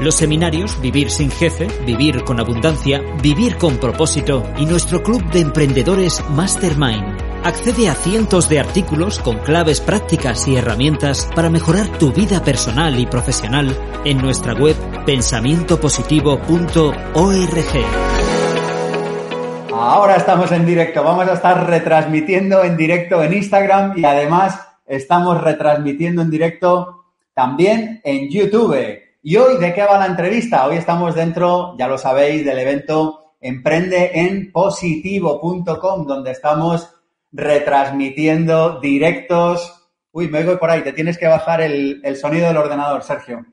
Los seminarios Vivir sin jefe, Vivir con abundancia, Vivir con propósito y nuestro club de emprendedores Mastermind. Accede a cientos de artículos con claves prácticas y herramientas para mejorar tu vida personal y profesional en nuestra web pensamientopositivo.org. Ahora estamos en directo, vamos a estar retransmitiendo en directo en Instagram y además estamos retransmitiendo en directo también en YouTube. ¿Y hoy de qué va la entrevista? Hoy estamos dentro, ya lo sabéis, del evento Emprende en positivo.com, donde estamos retransmitiendo directos. Uy, me oigo por ahí, te tienes que bajar el, el sonido del ordenador, Sergio.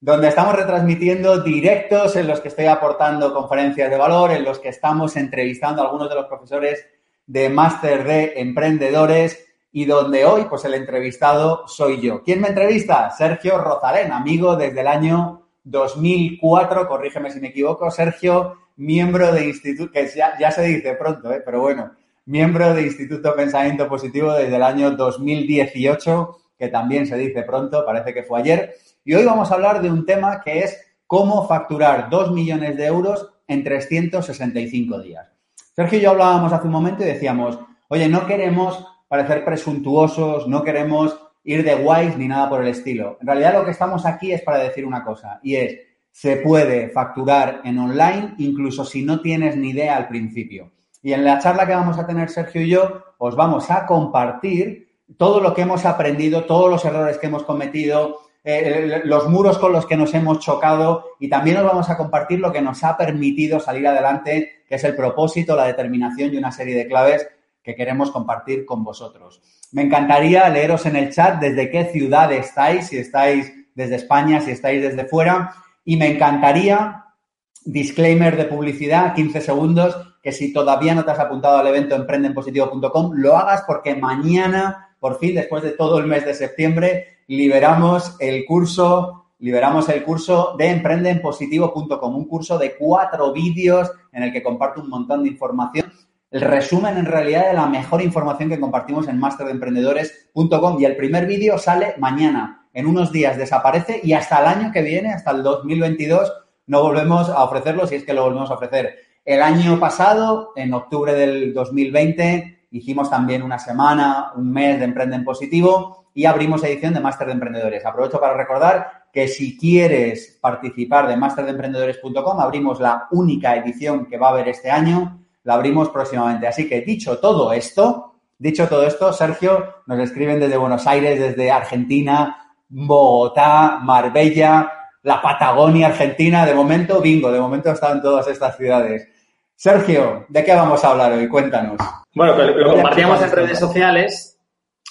Donde estamos retransmitiendo directos en los que estoy aportando conferencias de valor, en los que estamos entrevistando a algunos de los profesores de máster de emprendedores y donde hoy, pues el entrevistado soy yo. ¿Quién me entrevista? Sergio Rosalén, amigo desde el año 2004, corrígeme si me equivoco, Sergio miembro de Instituto, que ya, se dice pronto, ¿eh? pero bueno, miembro de Instituto Pensamiento Positivo desde el año 2018, que también se dice pronto, parece que fue ayer. Y hoy vamos a hablar de un tema que es cómo facturar 2 millones de euros en 365 días. Sergio y yo hablábamos hace un momento y decíamos, oye, no queremos parecer presuntuosos, no queremos ir de guays ni nada por el estilo. En realidad lo que estamos aquí es para decir una cosa, y es, se puede facturar en online, incluso si no tienes ni idea al principio. Y en la charla que vamos a tener Sergio y yo, os vamos a compartir todo lo que hemos aprendido, todos los errores que hemos cometido, eh, los muros con los que nos hemos chocado y también os vamos a compartir lo que nos ha permitido salir adelante, que es el propósito, la determinación y una serie de claves que queremos compartir con vosotros. Me encantaría leeros en el chat desde qué ciudad estáis, si estáis desde España, si estáis desde fuera y me encantaría, disclaimer de publicidad, 15 segundos, que si todavía no te has apuntado al evento emprendenpositivo.com, lo hagas porque mañana, por fin, después de todo el mes de septiembre, liberamos el curso, liberamos el curso de emprendenpositivo.com, un curso de cuatro vídeos en el que comparto un montón de información el resumen en realidad de la mejor información que compartimos en masterdeemprendedores.com y el primer vídeo sale mañana en unos días desaparece y hasta el año que viene, hasta el 2022, no volvemos a ofrecerlo si es que lo volvemos a ofrecer. El año pasado, en octubre del 2020, hicimos también una semana, un mes de Emprende en Positivo y abrimos edición de Máster de Emprendedores. Aprovecho para recordar que si quieres participar de masterdeemprendedores.com, abrimos la única edición que va a haber este año, la abrimos próximamente. Así que dicho todo esto, dicho todo esto, Sergio, nos escriben desde Buenos Aires, desde Argentina, Bogotá, Marbella, la Patagonia Argentina. De momento, bingo, de momento están todas estas ciudades. Sergio, ¿de qué vamos a hablar hoy? Cuéntanos. Bueno, pues lo compartíamos en redes sociales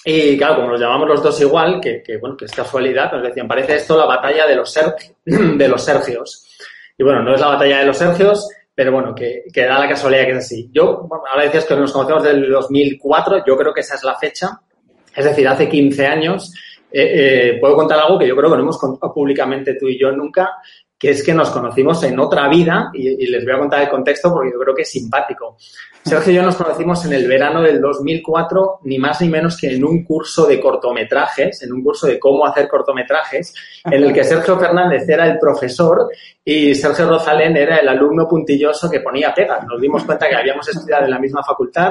y claro, como nos llamamos los dos igual, que, bueno, que es casualidad, nos decían, parece esto la batalla de los, de los Sergios. Y bueno, no es la batalla de los Sergios, pero bueno, que, que da la casualidad que es así. Yo, ahora decías que nos conocemos del 2004, yo creo que esa es la fecha, es decir, hace 15 años, eh, eh, puedo contar algo que yo creo que no hemos contado públicamente tú y yo nunca, que es que nos conocimos en otra vida y, les voy a contar el contexto porque yo creo que es simpático. Sergio y yo nos conocimos en el verano del 2004, ni más ni menos que en un curso de cortometrajes, en un curso de cómo hacer cortometrajes, en el que Sergio Fernández era el profesor y Sergio Rosalén era el alumno puntilloso que ponía pegas. Nos dimos cuenta que habíamos estudiado en la misma facultad,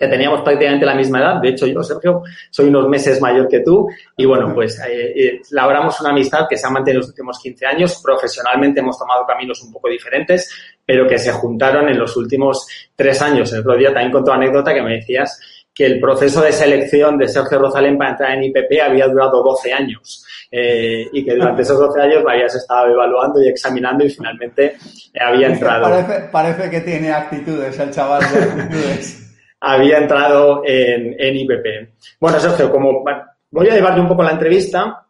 que teníamos prácticamente la misma edad. De hecho, yo, Sergio, soy unos meses mayor que tú. Y bueno, pues eh, eh, labramos una amistad que se ha mantenido en los últimos 15 años. Profesionalmente hemos tomado caminos un poco diferentes, pero que se juntaron en los últimos tres años. El otro día también contó anécdota que me decías que el proceso de selección de Sergio Rosalén para entrar en IPP había durado 12 años. Eh, y que durante esos 12 años me habías estado evaluando y examinando y finalmente había entrado. Parece, parece que tiene actitudes el chaval de actitudes había entrado en, en IPP. Bueno, Sergio, como voy a llevarte un poco la entrevista,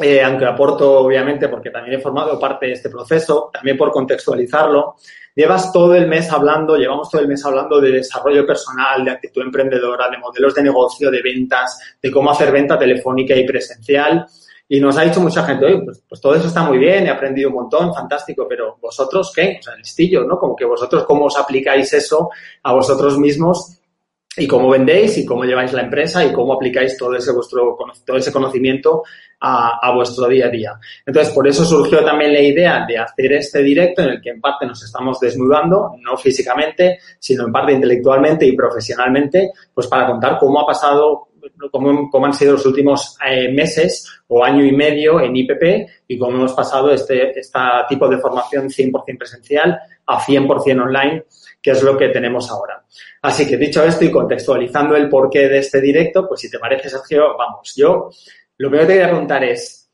eh, aunque aporto obviamente porque también he formado parte de este proceso, también por contextualizarlo, llevas todo el mes hablando, llevamos todo el mes hablando de desarrollo personal, de actitud emprendedora, de modelos de negocio, de ventas, de cómo hacer venta telefónica y presencial. Y nos ha dicho mucha gente, pues, pues, todo eso está muy bien, he aprendido un montón, fantástico, pero vosotros qué? O sea, listillo, ¿no? Como que vosotros cómo os aplicáis eso a vosotros mismos y cómo vendéis y cómo lleváis la empresa y cómo aplicáis todo ese, vuestro, todo ese conocimiento a, a, vuestro día a día. Entonces, por eso surgió también la idea de hacer este directo en el que en parte nos estamos desnudando, no físicamente, sino en parte intelectualmente y profesionalmente, pues para contar cómo ha pasado, cómo, cómo han sido los últimos eh, meses o año y medio en IPP y cómo hemos pasado este, este tipo de formación 100% presencial a 100% online que es lo que tenemos ahora. Así que dicho esto y contextualizando el porqué de este directo, pues si te parece, Sergio, vamos, yo lo primero que te voy a preguntar es,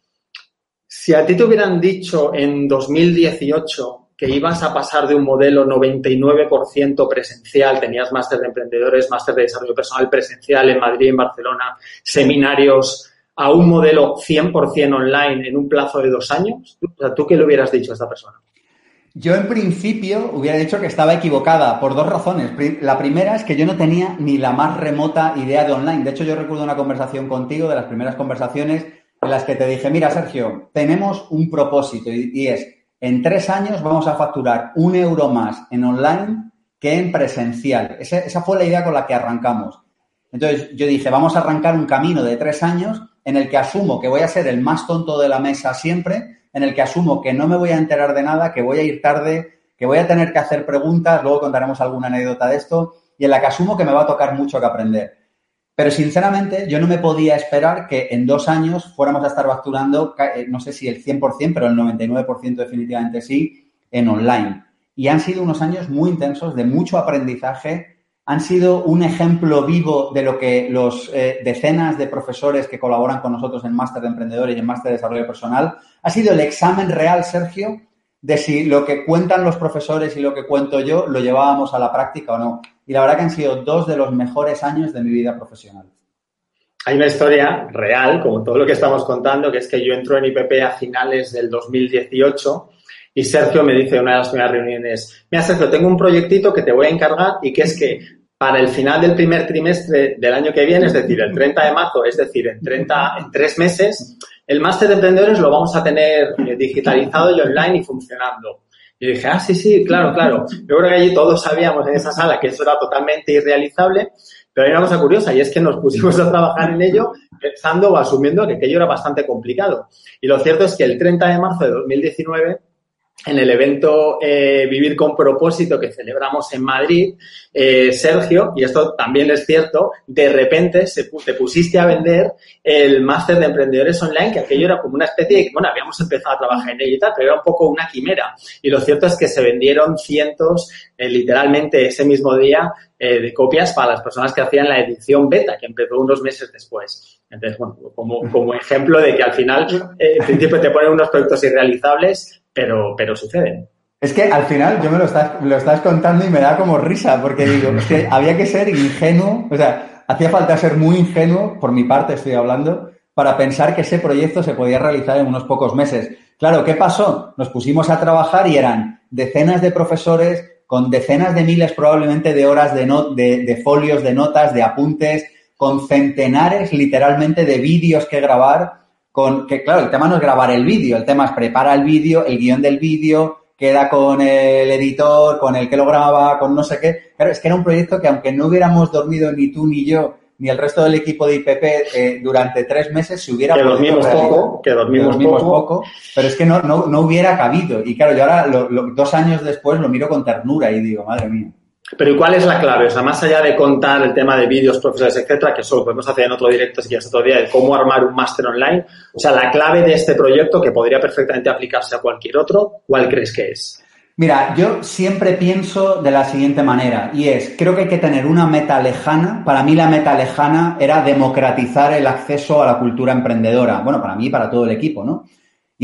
si a ti te hubieran dicho en 2018 que ibas a pasar de un modelo 99% presencial, tenías máster de emprendedores, máster de desarrollo personal presencial en Madrid, en Barcelona, seminarios, a un modelo 100% online en un plazo de dos años, ¿tú qué le hubieras dicho a esta persona? Yo en principio hubiera dicho que estaba equivocada por dos razones. La primera es que yo no tenía ni la más remota idea de online. De hecho, yo recuerdo una conversación contigo, de las primeras conversaciones, en las que te dije, mira, Sergio, tenemos un propósito y, es, en tres años vamos a facturar un euro más en online que en presencial. Esa, fue la idea con la que arrancamos. Entonces, yo dije, vamos a arrancar un camino de tres años en el que asumo que voy a ser el más tonto de la mesa siempre, en el que asumo que no me voy a enterar de nada, que voy a ir tarde, que voy a tener que hacer preguntas, luego contaremos alguna anécdota de esto, y en la que asumo que me va a tocar mucho que aprender. Pero sinceramente, yo no me podía esperar que en dos años fuéramos a estar facturando, eh, no sé si el 100%, pero el 99% definitivamente sí, en online. Y han sido unos años muy intensos, de mucho aprendizaje, han sido un ejemplo vivo de lo que los eh, decenas de profesores que colaboran con nosotros en Máster de Emprendedores y en Máster de Desarrollo Personal. Ha sido el examen real, Sergio, de si lo que cuentan los profesores y lo que cuento yo lo llevábamos a la práctica o no. Y la verdad que han sido dos de los mejores años de mi vida profesional. Hay una historia real, como todo lo que estamos contando, que es que yo entro en IPP a finales del 2018 y Sergio me dice una de las primeras reuniones, mira Sergio, tengo un proyectito que te voy a encargar y que es que para el final del primer trimestre del año que viene, es decir, el 30 de marzo, es decir, en 30, en tres meses, el máster de emprendedores lo vamos a tener eh, digitalizado y online y funcionando. Y dije, ah, sí, sí, claro, claro. Yo creo que allí todos sabíamos en esa sala que eso era totalmente irrealizable, pero hay una cosa curiosa y es que nos pusimos a trabajar en ello pensando o asumiendo que aquello era bastante complicado. Y lo cierto es que el 30 de marzo de 2019 en el evento eh, Vivir con propósito que celebramos en Madrid, eh, Sergio, y esto también es cierto, de repente te pusiste a vender el máster de emprendedores online, que aquello era como una especie de, bueno, habíamos empezado a trabajar en ello y tal, pero era un poco una quimera. Y lo cierto es que se vendieron cientos, eh, literalmente ese mismo día, de copias para las personas que hacían la edición beta, que empezó unos meses después. Entonces, bueno, como, como ejemplo de que al final, en principio te ponen unos proyectos irrealizables, pero, pero suceden. Es que al final yo me lo estás, lo estás contando y me da como risa, porque digo, es que había que ser ingenuo, o sea, hacía falta ser muy ingenuo, por mi parte estoy hablando, para pensar que ese proyecto se podía realizar en unos pocos meses. Claro, ¿qué pasó? Nos pusimos a trabajar y eran decenas de profesores con decenas de miles probablemente de horas de, de, de folios, de notas, de apuntes, con centenares literalmente de vídeos que grabar con que, claro, el tema no es grabar el vídeo, el tema es prepara el vídeo, el guion del vídeo, queda con el editor, con el que lo graba, con no sé qué. Claro, es que era un proyecto que aunque no hubiéramos dormido ni tú ni yo, ni el resto del equipo de IPP eh, durante tres meses, se hubiera que dormimos poco, que dormimos, poco. pero es que no, no, no hubiera cabido. Y claro, yo ahora, dos años después, lo miro con ternura y digo, madre mía. Pero ¿y cuál es la clave? Más allá de contar el tema de vídeos, profesores, etcétera, que eso lo podemos hacer en otro directo si quieres otro día, de cómo armar un máster online. O sea, la clave de este proyecto, que podría perfectamente aplicarse a cualquier otro, ¿cuál crees que es? Mira, yo siempre pienso de la siguiente manera, y es, creo que hay que tener una meta lejana. Para mí la meta lejana era democratizar el acceso a la cultura emprendedora. Bueno, para mí y para todo el equipo, ¿no?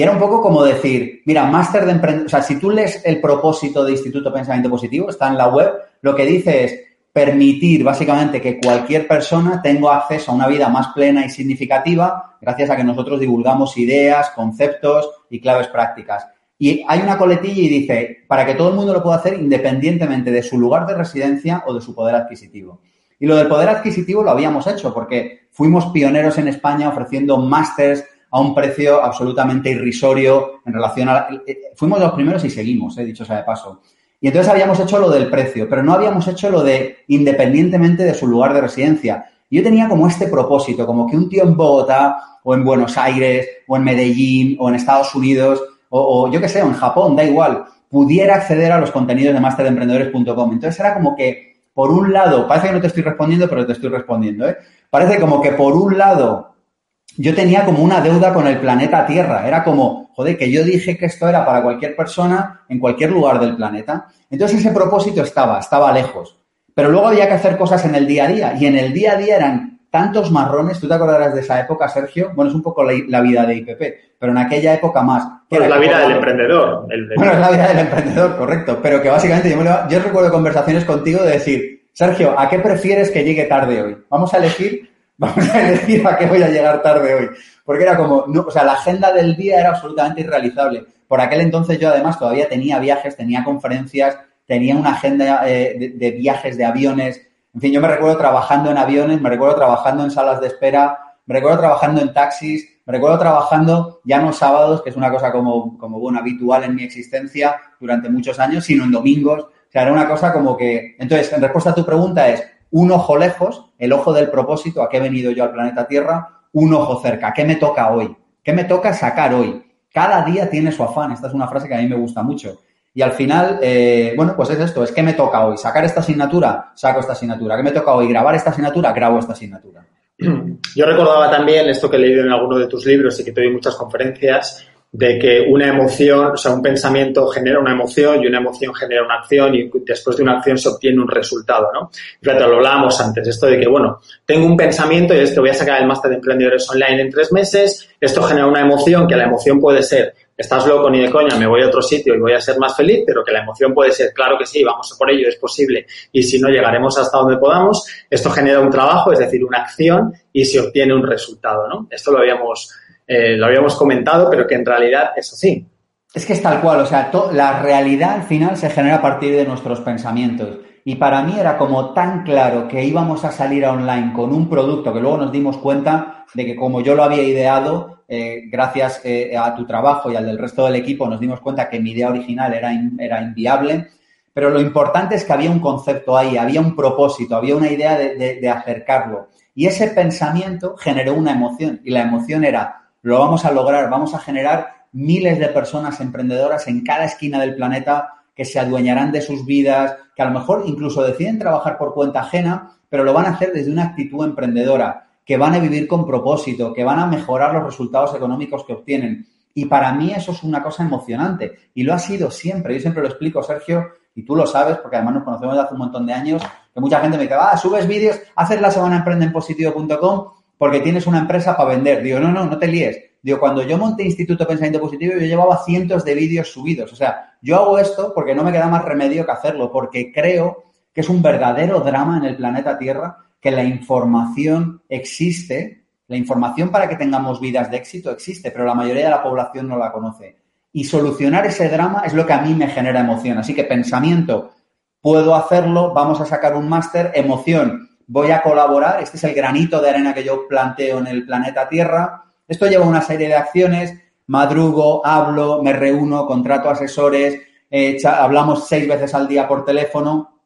Y era un poco como decir, mira, máster de emprendedor, o sea, si tú lees el propósito de Instituto Pensamiento Positivo, está en la web, lo que dice es permitir básicamente que cualquier persona tenga acceso a una vida más plena y significativa gracias a que nosotros divulgamos ideas, conceptos y claves prácticas. Y hay una coletilla y dice, para que todo el mundo lo pueda hacer independientemente de su lugar de residencia o de su poder adquisitivo. Y lo del poder adquisitivo lo habíamos hecho porque fuimos pioneros en España ofreciendo másters a un precio absolutamente irrisorio en relación a... Eh, fuimos los primeros y seguimos, he dicho sea de paso. Y entonces habíamos hecho lo del precio, pero no habíamos hecho lo de independientemente de su lugar de residencia. Yo tenía como este propósito, como que un tío en Bogotá o en Buenos Aires o en Medellín o en Estados Unidos o, yo qué sé, o en Japón, da igual, pudiera acceder a los contenidos de masteremprendedores.com. Entonces era como que, por un lado, parece que no te estoy respondiendo, pero te estoy respondiendo, ¿eh? Parece como que por un lado yo tenía como una deuda con el planeta Tierra. Era como, joder, que yo dije que esto era para cualquier persona en cualquier lugar del planeta. Entonces ese propósito estaba, estaba lejos. Pero luego había que hacer cosas en el día a día. Y en el día a día eran tantos marrones. ¿Tú te acordarás de esa época, Sergio? Bueno, es un poco la, vida de IPP, pero en aquella época más. Bueno, es la vida del emprendedor. Bueno, es la vida del emprendedor, correcto. Pero que básicamente yo, yo recuerdo conversaciones contigo de decir, Sergio, ¿a qué prefieres que llegue tarde hoy? Vamos a elegir vamos a elegir a qué voy a llegar tarde hoy. Porque era como, no, o sea, la agenda del día era absolutamente irrealizable. Por aquel entonces yo además todavía tenía viajes, tenía conferencias, tenía una agenda eh, de, viajes, de aviones. En fin, yo me recuerdo trabajando en aviones, me recuerdo trabajando en salas de espera, me recuerdo trabajando en taxis, me recuerdo trabajando ya no sábados, que es una cosa como, como bueno, habitual en mi existencia durante muchos años, sino en domingos. O sea, era una cosa como que... Entonces, en respuesta a tu pregunta es, un ojo lejos, el ojo del propósito, a qué he venido yo al planeta Tierra, un ojo cerca, ¿qué me toca hoy? ¿Qué me toca sacar hoy? Cada día tiene su afán, esta es una frase que a mí me gusta mucho. Y al final, eh, bueno, pues es esto, es ¿qué me toca hoy? ¿Sacar esta asignatura? Saco esta asignatura. ¿Qué me toca hoy? ¿Grabar esta asignatura? Grabo esta asignatura. Yo recordaba también esto que he leído en alguno de tus libros y que te doy muchas conferencias, de que una emoción, o sea, un pensamiento genera una emoción y una emoción genera una acción y después de una acción se obtiene un resultado, ¿no? Fíjate, lo hablábamos antes, esto de que, bueno, tengo un pensamiento y esto voy a sacar el máster de emprendedores online en tres meses, esto genera una emoción, que la emoción puede ser, estás loco ni de coña, me voy a otro sitio y voy a ser más feliz, pero que la emoción puede ser, claro que sí, vamos por ello, es posible, y si no llegaremos hasta donde podamos, esto genera un trabajo, es decir, una acción y se obtiene un resultado, ¿no? Esto lo habíamos eh, lo habíamos comentado, pero que en realidad es así. Es que es tal cual, o sea, la realidad al final se genera a partir de nuestros pensamientos. Y para mí era como tan claro que íbamos a salir online con un producto que luego nos dimos cuenta de que como yo lo había ideado, eh, gracias eh, a tu trabajo y al del resto del equipo, nos dimos cuenta que mi idea original era, era inviable. Pero lo importante es que había un concepto ahí, había un propósito, había una idea de acercarlo. Y ese pensamiento generó una emoción. Y la emoción era, lo vamos a lograr, vamos a generar miles de personas emprendedoras en cada esquina del planeta que se adueñarán de sus vidas, que a lo mejor incluso deciden trabajar por cuenta ajena, pero lo van a hacer desde una actitud emprendedora, que van a vivir con propósito, que van a mejorar los resultados económicos que obtienen. Y para mí eso es una cosa emocionante y lo ha sido siempre. Yo siempre lo explico, Sergio, y tú lo sabes, porque además nos conocemos desde hace un montón de años, que mucha gente me dice, ah, subes vídeos, haces la semana emprende en positivo.com porque tienes una empresa para vender. Digo, no, no, no te líes. Digo, cuando yo monté Instituto Pensamiento Positivo, yo llevaba cientos de vídeos subidos. O sea, yo hago esto porque no me queda más remedio que hacerlo, porque creo que es un verdadero drama en el planeta Tierra que la información existe, la información para que tengamos vidas de éxito existe, pero la mayoría de la población no la conoce. Y solucionar ese drama es lo que a mí me genera emoción. Así que pensamiento, puedo hacerlo, vamos a sacar un máster, emoción, voy a colaborar, este es el granito de arena que yo planteo en el planeta Tierra. Esto lleva una serie de acciones, madrugo, hablo, me reúno, contrato asesores, eh, hablamos seis veces al día por teléfono,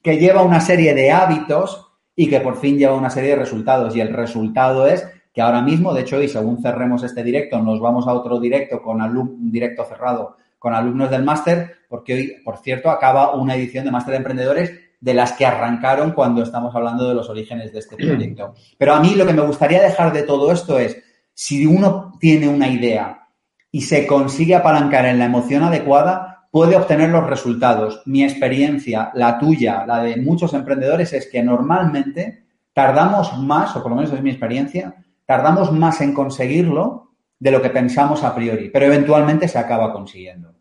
que lleva una serie de hábitos y que por fin lleva una serie de resultados. Y el resultado es que ahora mismo, de hecho, y según cerremos este directo, nos vamos a otro directo con un directo cerrado con alumnos del máster, porque hoy, por cierto, acaba una edición de Máster de Emprendedores de las que arrancaron cuando estamos hablando de los orígenes de este proyecto. Pero a mí lo que me gustaría dejar de todo esto es, si uno tiene una idea y se consigue apalancar en la emoción adecuada, puede obtener los resultados. Mi experiencia, la tuya, la de muchos emprendedores, es que normalmente tardamos más, o por lo menos es mi experiencia, tardamos más en conseguirlo de lo que pensamos a priori, pero eventualmente se acaba consiguiendo.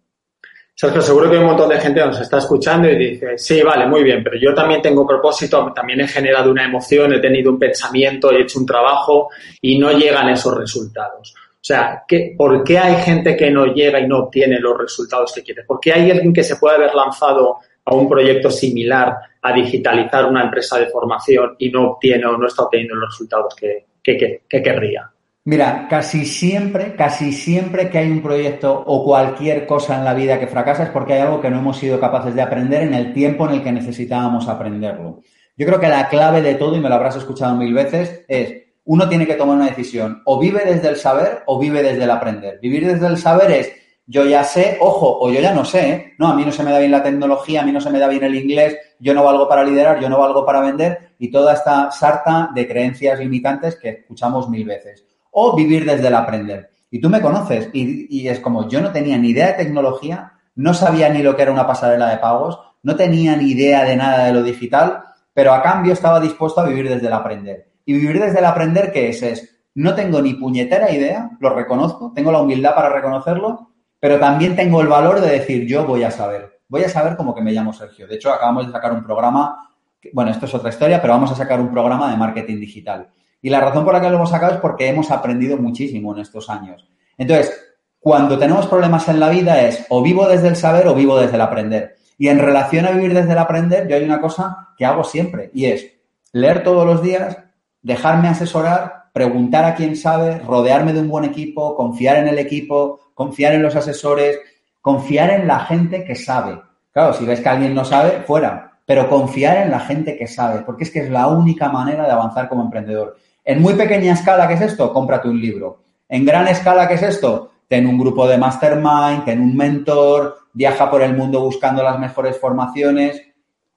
Sergio, seguro que hay un montón de gente que nos está escuchando y dice, sí, vale, muy bien, pero yo también tengo propósito, también he generado una emoción, he tenido un pensamiento, he hecho un trabajo y no llegan esos resultados. O sea, ¿por qué hay gente que no llega y no obtiene los resultados que quiere? ¿Por qué hay alguien que se puede haber lanzado a un proyecto similar a digitalizar una empresa de formación y no obtiene o no está obteniendo los resultados que, que querría? Mira, casi siempre, casi siempre que hay un proyecto o cualquier cosa en la vida que fracasa es porque hay algo que no hemos sido capaces de aprender en el tiempo en el que necesitábamos aprenderlo. Yo creo que la clave de todo, y me lo habrás escuchado mil veces, es uno tiene que tomar una decisión. O vive desde el saber o vive desde el aprender. Vivir desde el saber es yo ya sé, ojo, o yo ya no sé, ¿eh? no, a mí no se me da bien la tecnología, a mí no se me da bien el inglés, yo no valgo para liderar, yo no valgo para vender y toda esta sarta de creencias limitantes que escuchamos mil veces o vivir desde el aprender. Y tú me conoces y, es como yo no tenía ni idea de tecnología, no sabía ni lo que era una pasarela de pagos, no tenía ni idea de nada de lo digital, pero a cambio estaba dispuesto a vivir desde el aprender. Y vivir desde el aprender, ¿qué es? Es, no tengo ni puñetera idea, lo reconozco, tengo la humildad para reconocerlo, pero también tengo el valor de decir, yo voy a saber, voy a saber cómo que me llamo Sergio. De hecho, acabamos de sacar un programa, bueno, esto es otra historia, pero vamos a sacar un programa de marketing digital. Y la razón por la que lo hemos sacado es porque hemos aprendido muchísimo en estos años. Entonces, cuando tenemos problemas en la vida es o vivo desde el saber o vivo desde el aprender. Y en relación a vivir desde el aprender, yo hay una cosa que hago siempre y es leer todos los días, dejarme asesorar, preguntar a quien sabe, rodearme de un buen equipo, confiar en el equipo, confiar en los asesores, confiar en la gente que sabe. Claro, si ves que alguien no sabe, fuera, pero confiar en la gente que sabe, porque es que es la única manera de avanzar como emprendedor. En muy pequeña escala, ¿qué es esto? Cómprate un libro. En gran escala, ¿qué es esto? Ten un grupo de mastermind, ten un mentor, viaja por el mundo buscando las mejores formaciones,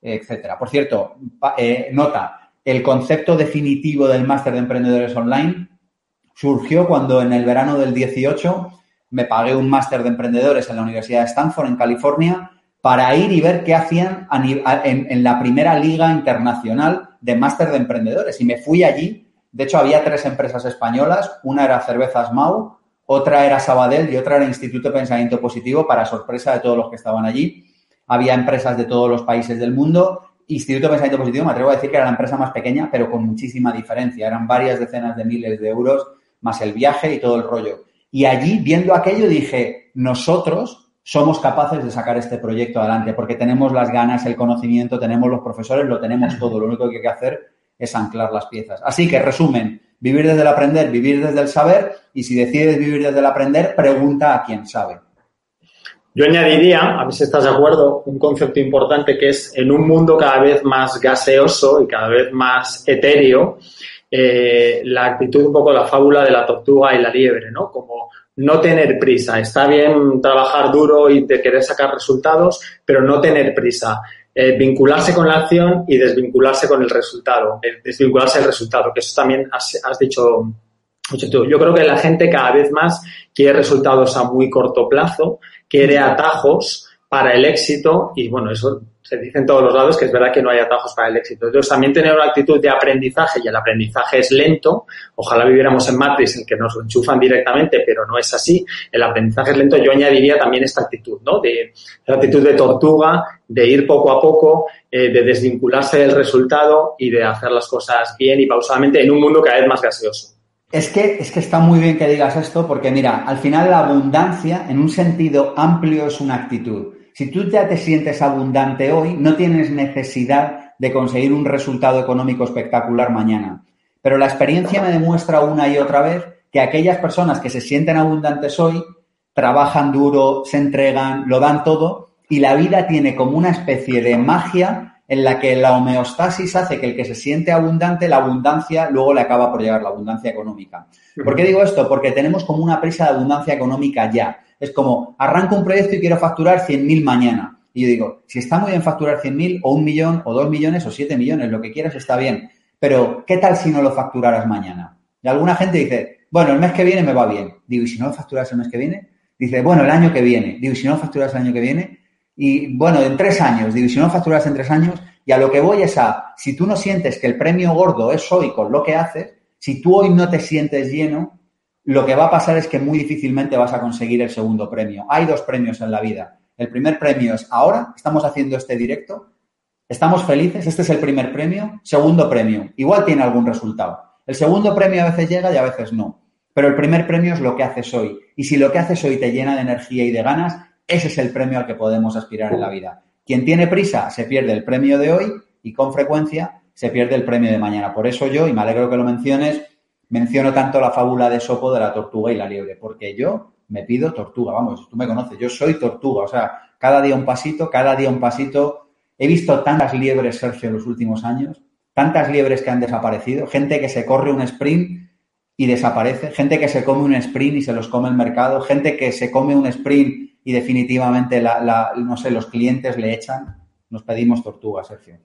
etcétera. Por cierto, eh, nota, el concepto definitivo del máster de emprendedores online surgió cuando en el verano del 18 me pagué un máster de emprendedores en la Universidad de Stanford, en California, para ir y ver qué hacían en, en la primera liga internacional de máster de emprendedores. Y me fui allí de hecho, había tres empresas españolas, una era Cervezas Mau, otra era Sabadell y otra era Instituto de Pensamiento Positivo, para sorpresa de todos los que estaban allí. Había empresas de todos los países del mundo. Instituto de Pensamiento Positivo, me atrevo a decir que era la empresa más pequeña, pero con muchísima diferencia. Eran varias decenas de miles de euros, más el viaje y todo el rollo. Y allí, viendo aquello, dije, nosotros somos capaces de sacar este proyecto adelante, porque tenemos las ganas, el conocimiento, tenemos los profesores, lo tenemos todo. Lo único que hay que hacer es anclar las piezas. Así que, resumen, vivir desde el aprender, vivir desde el saber, y si decides vivir desde el aprender, pregunta a quien sabe. Yo añadiría, a ver si estás de acuerdo, un concepto importante que es en un mundo cada vez más gaseoso y cada vez más etéreo, eh, la actitud un poco la fábula de la tortuga y la liebre, ¿no? Como no tener prisa. Está bien trabajar duro y te querer sacar resultados, pero no tener prisa. Eh, vincularse con la acción y desvincularse con el resultado, desvincularse del resultado, que eso también has, dicho mucho tú. Yo creo que la gente cada vez más quiere resultados a muy corto plazo, quiere atajos para el éxito y bueno, eso se dice en todos los lados que es verdad que no hay atajos para el éxito. Entonces, también tener una actitud de aprendizaje y el aprendizaje es lento. Ojalá viviéramos en Matrix en que nos lo enchufan directamente, pero no es así. El aprendizaje es lento. Yo añadiría también esta actitud, ¿no? De la actitud de tortuga, de ir poco a poco, eh, de desvincularse del resultado y de hacer las cosas bien y pausadamente en un mundo cada vez más gaseoso. Es que, es que está muy bien que digas esto porque mira, al final la abundancia en un sentido amplio es una actitud. Si tú ya te sientes abundante hoy, no tienes necesidad de conseguir un resultado económico espectacular mañana. Pero la experiencia me demuestra una y otra vez que aquellas personas que se sienten abundantes hoy trabajan duro, se entregan, lo dan todo y la vida tiene como una especie de magia en la que la homeostasis hace que el que se siente abundante, la abundancia luego le acaba por llegar, la abundancia económica. ¿Por qué digo esto? Porque tenemos como una prisa de abundancia económica ya. Es como, arranco un proyecto y quiero facturar 100.000 mañana. Y yo digo, si está muy bien facturar 100.000 o un millón o dos millones o siete millones, lo que quieras está bien. Pero, ¿qué tal si no lo facturaras mañana? Y alguna gente dice, bueno, el mes que viene me va bien. Digo, ¿y si no lo facturas el mes que viene? Dice, bueno, el año que viene. Digo, ¿y si no lo facturas el año que viene? Y bueno, en tres años. Digo, ¿y si no lo facturas en tres años? Y a lo que voy es a, si tú no sientes que el premio gordo es hoy con lo que haces, si tú hoy no te sientes lleno, lo que va a pasar es que muy difícilmente vas a conseguir el segundo premio. Hay dos premios en la vida. El primer premio es ahora, estamos haciendo este directo, estamos felices, este es el primer premio. Segundo premio, igual tiene algún resultado. El segundo premio a veces llega y a veces no. Pero el primer premio es lo que haces hoy. Y si lo que haces hoy te llena de energía y de ganas, ese es el premio al que podemos aspirar en la vida. Quien tiene prisa se pierde el premio de hoy y con frecuencia se pierde el premio de mañana. Por eso yo, y me alegro que lo menciones, menciono tanto la fábula de Sopo de la tortuga y la liebre, porque yo me pido tortuga, vamos, tú me conoces, yo soy tortuga, o sea, cada día un pasito, cada día un pasito. He visto tantas liebres, Sergio, en los últimos años, tantas liebres que han desaparecido, gente que se corre un sprint y desaparece, gente que se come un sprint y se los come el mercado, gente que se come un sprint y definitivamente, la, no sé, los clientes le echan. Nos pedimos tortuga, Sergio.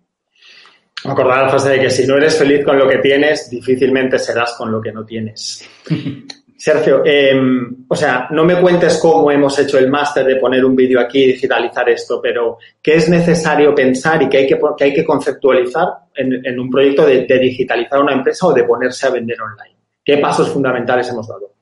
Acordar la frase de que si no eres feliz con lo que tienes, difícilmente serás con lo que no tienes. Sergio, em, o sea, no me cuentes cómo hemos hecho el máster de poner un vídeo aquí y digitalizar esto, pero ¿qué es necesario pensar y qué hay que, hay que conceptualizar en, un proyecto de digitalizar una empresa o de ponerse a vender online? ¿Qué pasos fundamentales hemos dado?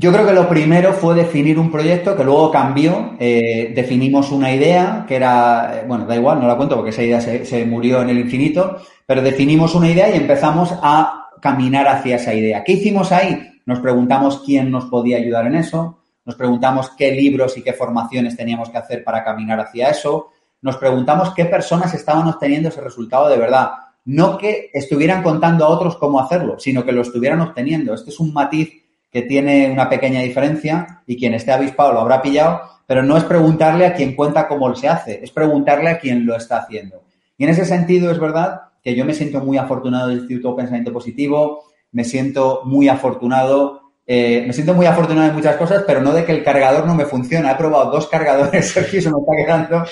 Yo creo que lo primero fue definir un proyecto que luego cambió. Eh, definimos una idea que era, eh, bueno, da igual, no la cuento porque esa idea se, murió en el infinito, pero definimos una idea y empezamos a caminar hacia esa idea. ¿Qué hicimos ahí? Nos preguntamos quién nos podía ayudar en eso, nos preguntamos qué libros y qué formaciones teníamos que hacer para caminar hacia eso, nos preguntamos qué personas estaban obteniendo ese resultado de verdad. No que estuvieran contando a otros cómo hacerlo, sino que lo estuvieran obteniendo. Este es un matiz que tiene una pequeña diferencia y quien esté avispado lo habrá pillado, pero no es preguntarle a quien cuenta cómo se hace, es preguntarle a quien lo está haciendo. Y en ese sentido es verdad que yo me siento muy afortunado del Instituto Pensamiento Positivo, me siento muy afortunado, eh, me siento muy afortunado en muchas cosas, pero no de que el cargador no me funciona. He probado dos cargadores, aquí se me está quedando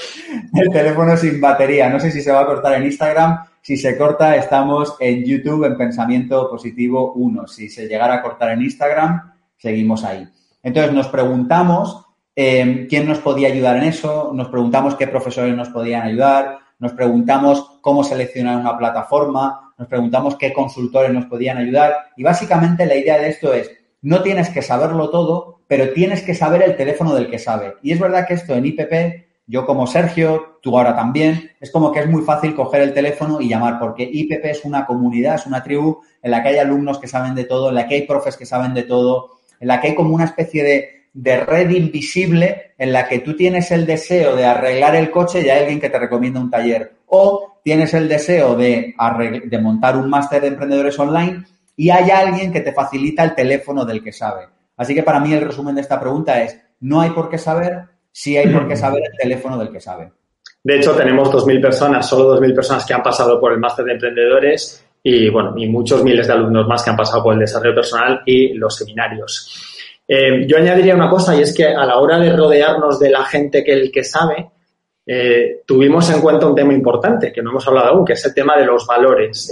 el teléfono sin batería. No sé si se va a cortar en Instagram, si se corta, estamos en YouTube en Pensamiento Positivo 1. Si se llegara a cortar en Instagram, seguimos ahí. Entonces nos preguntamos eh, quién nos podía ayudar en eso, nos preguntamos qué profesores nos podían ayudar, nos preguntamos cómo seleccionar una plataforma, nos preguntamos qué consultores nos podían ayudar y básicamente la idea de esto es, no tienes que saberlo todo, pero tienes que saber el teléfono del que sabe. Y es verdad que esto en IPP yo como Sergio, tú ahora también, es como que es muy fácil coger el teléfono y llamar, porque IPP es una comunidad, es una tribu en la que hay alumnos que saben de todo, en la que hay profes que saben de todo, en la que hay como una especie de, red invisible en la que tú tienes el deseo de arreglar el coche y hay alguien que te recomienda un taller. O tienes el deseo de, de montar un máster de emprendedores online y hay alguien que te facilita el teléfono del que sabe. Así que para mí el resumen de esta pregunta es, no hay por qué saber, sí hay por qué saber el teléfono del que sabe. De hecho, tenemos 2.000 personas, solo 2.000 personas que han pasado por el máster de emprendedores y, bueno, y muchos miles de alumnos más que han pasado por el desarrollo personal y los seminarios. Eh, yo añadiría una cosa y es que a la hora de rodearnos de la gente que el que sabe, eh, tuvimos en cuenta un tema importante que no hemos hablado aún, que es el tema de los valores.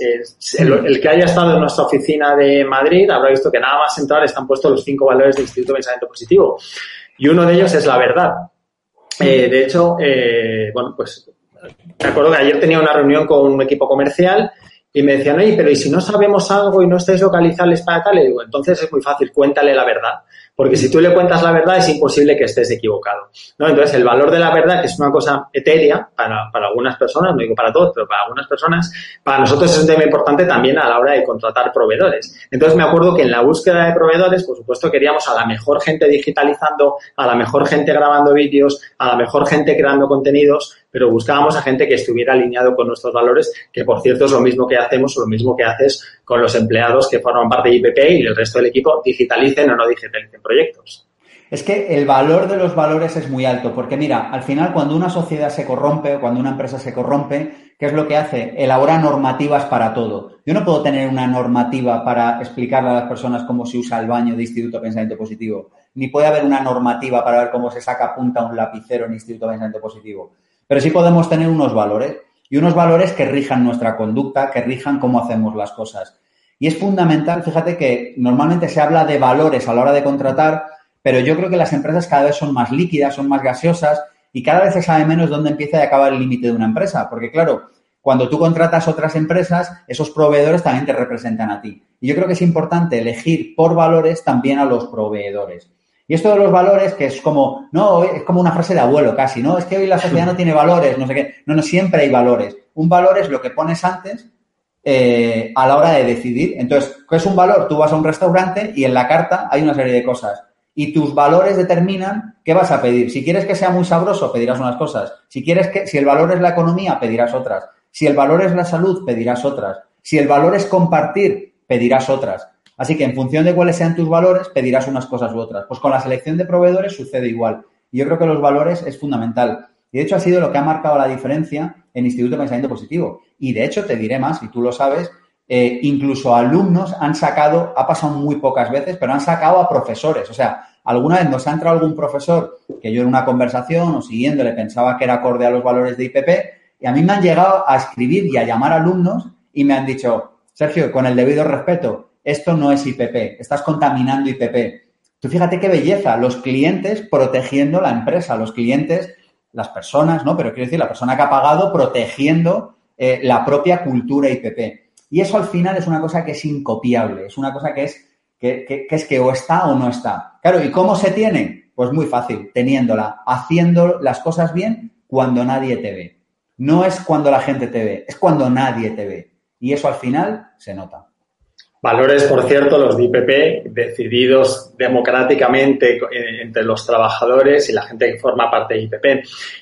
el, que haya estado en nuestra oficina de Madrid habrá visto que nada más entrar están puestos los cinco valores del Instituto de Pensamiento Positivo. Y uno de ellos es la verdad. Eh, de hecho, eh, bueno, pues me acuerdo que ayer tenía una reunión con un equipo comercial y me decían, oye, pero ¿y si no sabemos algo y no estáis localizables para tal? Le digo, entonces es muy fácil, cuéntale la verdad. Porque si tú le cuentas la verdad es imposible que estés equivocado. ¿no? Entonces, el valor de la verdad, que es una cosa etérea para, para algunas personas, no digo para todos, pero para algunas personas, para nosotros es un tema importante también a la hora de contratar proveedores. Entonces, me acuerdo que en la búsqueda de proveedores, por supuesto, queríamos a la mejor gente digitalizando, a la mejor gente grabando vídeos, a la mejor gente creando contenidos, pero buscábamos a gente que estuviera alineado con nuestros valores, que por cierto es lo mismo que hacemos o lo mismo que haces con los empleados que forman parte de IPP y el resto del equipo, digitalicen o no digitalicen proyectos. Es que el valor de los valores es muy alto, porque mira, al final cuando una sociedad se corrompe o cuando una empresa se corrompe, ¿qué es lo que hace? Elabora normativas para todo. Yo no puedo tener una normativa para explicarle a las personas cómo se usa el baño de Instituto de Pensamiento Positivo, ni puede haber una normativa para ver cómo se saca punta un lapicero en Instituto de Pensamiento Positivo. pero sí podemos tener unos valores y unos valores que rijan nuestra conducta, que rijan cómo hacemos las cosas. Y es fundamental, fíjate que normalmente se habla de valores a la hora de contratar, pero yo creo que las empresas cada vez son más líquidas, son más gaseosas y cada vez se sabe menos dónde empieza y acaba el límite de una empresa. Porque claro, cuando tú contratas otras empresas, esos proveedores también te representan a ti. Y yo creo que es importante elegir por valores también a los proveedores. Y esto de los valores, que es como, no, es como una frase de abuelo casi, ¿no? Es que hoy la sociedad no tiene valores, no sé qué. No, no, siempre hay valores. Un valor es lo que pones antes eh, a la hora de decidir. Entonces, ¿qué es un valor? Tú vas a un restaurante y en la carta hay una serie de cosas. Y tus valores determinan qué vas a pedir. Si quieres que sea muy sabroso, pedirás unas cosas. Si quieres que, si el valor es la economía, pedirás otras. Si el valor es la salud, pedirás otras. Si el valor es compartir, pedirás otras. Así que en función de cuáles sean tus valores, pedirás unas cosas u otras. Pues con la selección de proveedores sucede igual. Y yo creo que los valores es fundamental. Y de hecho ha sido lo que ha marcado la diferencia en Instituto de Pensamiento Positivo. Y de hecho te diré más, y tú lo sabes, eh, incluso alumnos han sacado, ha pasado muy pocas veces, pero han sacado a profesores. O sea, alguna vez nos ha entrado algún profesor que yo en una conversación o siguiéndole pensaba que era acorde a los valores de IPP y a mí me han llegado a escribir y a llamar alumnos y me han dicho, Sergio, con el debido respeto, esto no es IPP, estás contaminando IPP. Tú fíjate qué belleza, los clientes protegiendo la empresa, los clientes, las personas, ¿no? Pero quiero decir, la persona que ha pagado protegiendo eh, la propia cultura IPP. Y eso al final es una cosa que es incopiable, es una cosa que es que, que, es que o está o no está. Claro, ¿y cómo se tiene? Pues muy fácil, teniéndola, haciendo las cosas bien cuando nadie te ve. No es cuando la gente te ve, es cuando nadie te ve. Y eso al final se nota. Valores, por cierto, los de IPP, decididos democráticamente entre los trabajadores y la gente que forma parte de IPP.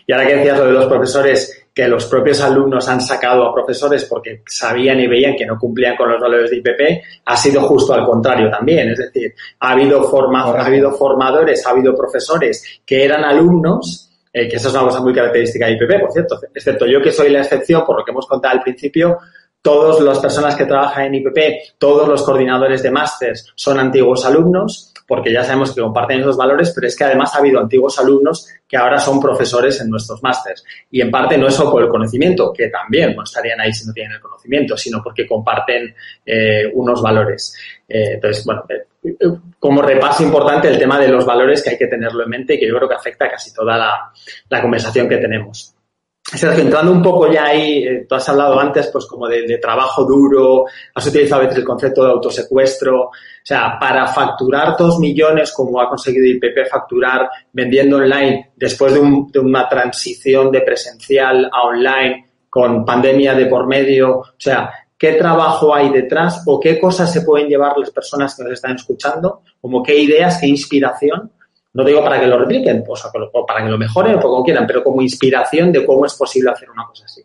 Y ahora que decías lo de los profesores, que los propios alumnos han sacado a profesores porque sabían y veían que no cumplían con los valores de IPP, ha sido justo al contrario también. Es decir, ha habido, forma, ha habido formadores, ha habido profesores que eran alumnos eh, que eso es una cosa muy característica de IPP, por cierto, excepto yo que soy la excepción, por lo que hemos contado al principio, todas las personas que trabajan en IPP, todos los coordinadores de másters son antiguos alumnos, porque ya sabemos que comparten esos valores, pero es que además ha habido antiguos alumnos que ahora son profesores en nuestros másters. Y en parte no es por el conocimiento, que también no estarían ahí si no tienen el conocimiento, sino porque comparten eh, unos valores. Eh, entonces, bueno, eh, como repaso importante el tema de los valores que hay que tenerlo en mente y que yo creo que afecta a casi toda la conversación que tenemos. Sergio, entrando un poco ya ahí, eh, tú has hablado antes pues como de, trabajo duro, has utilizado a veces el concepto de autosecuestro, o sea, para facturar dos millones como ha conseguido IPP facturar vendiendo online después de, una transición de presencial a online con pandemia de por medio, o sea, ¿qué trabajo hay detrás o qué cosas se pueden llevar las personas que nos están escuchando? Como qué ideas, qué inspiración no digo para que lo repliquen, pues, o para que lo mejoren o como quieran, pero como inspiración de cómo es posible hacer una cosa así.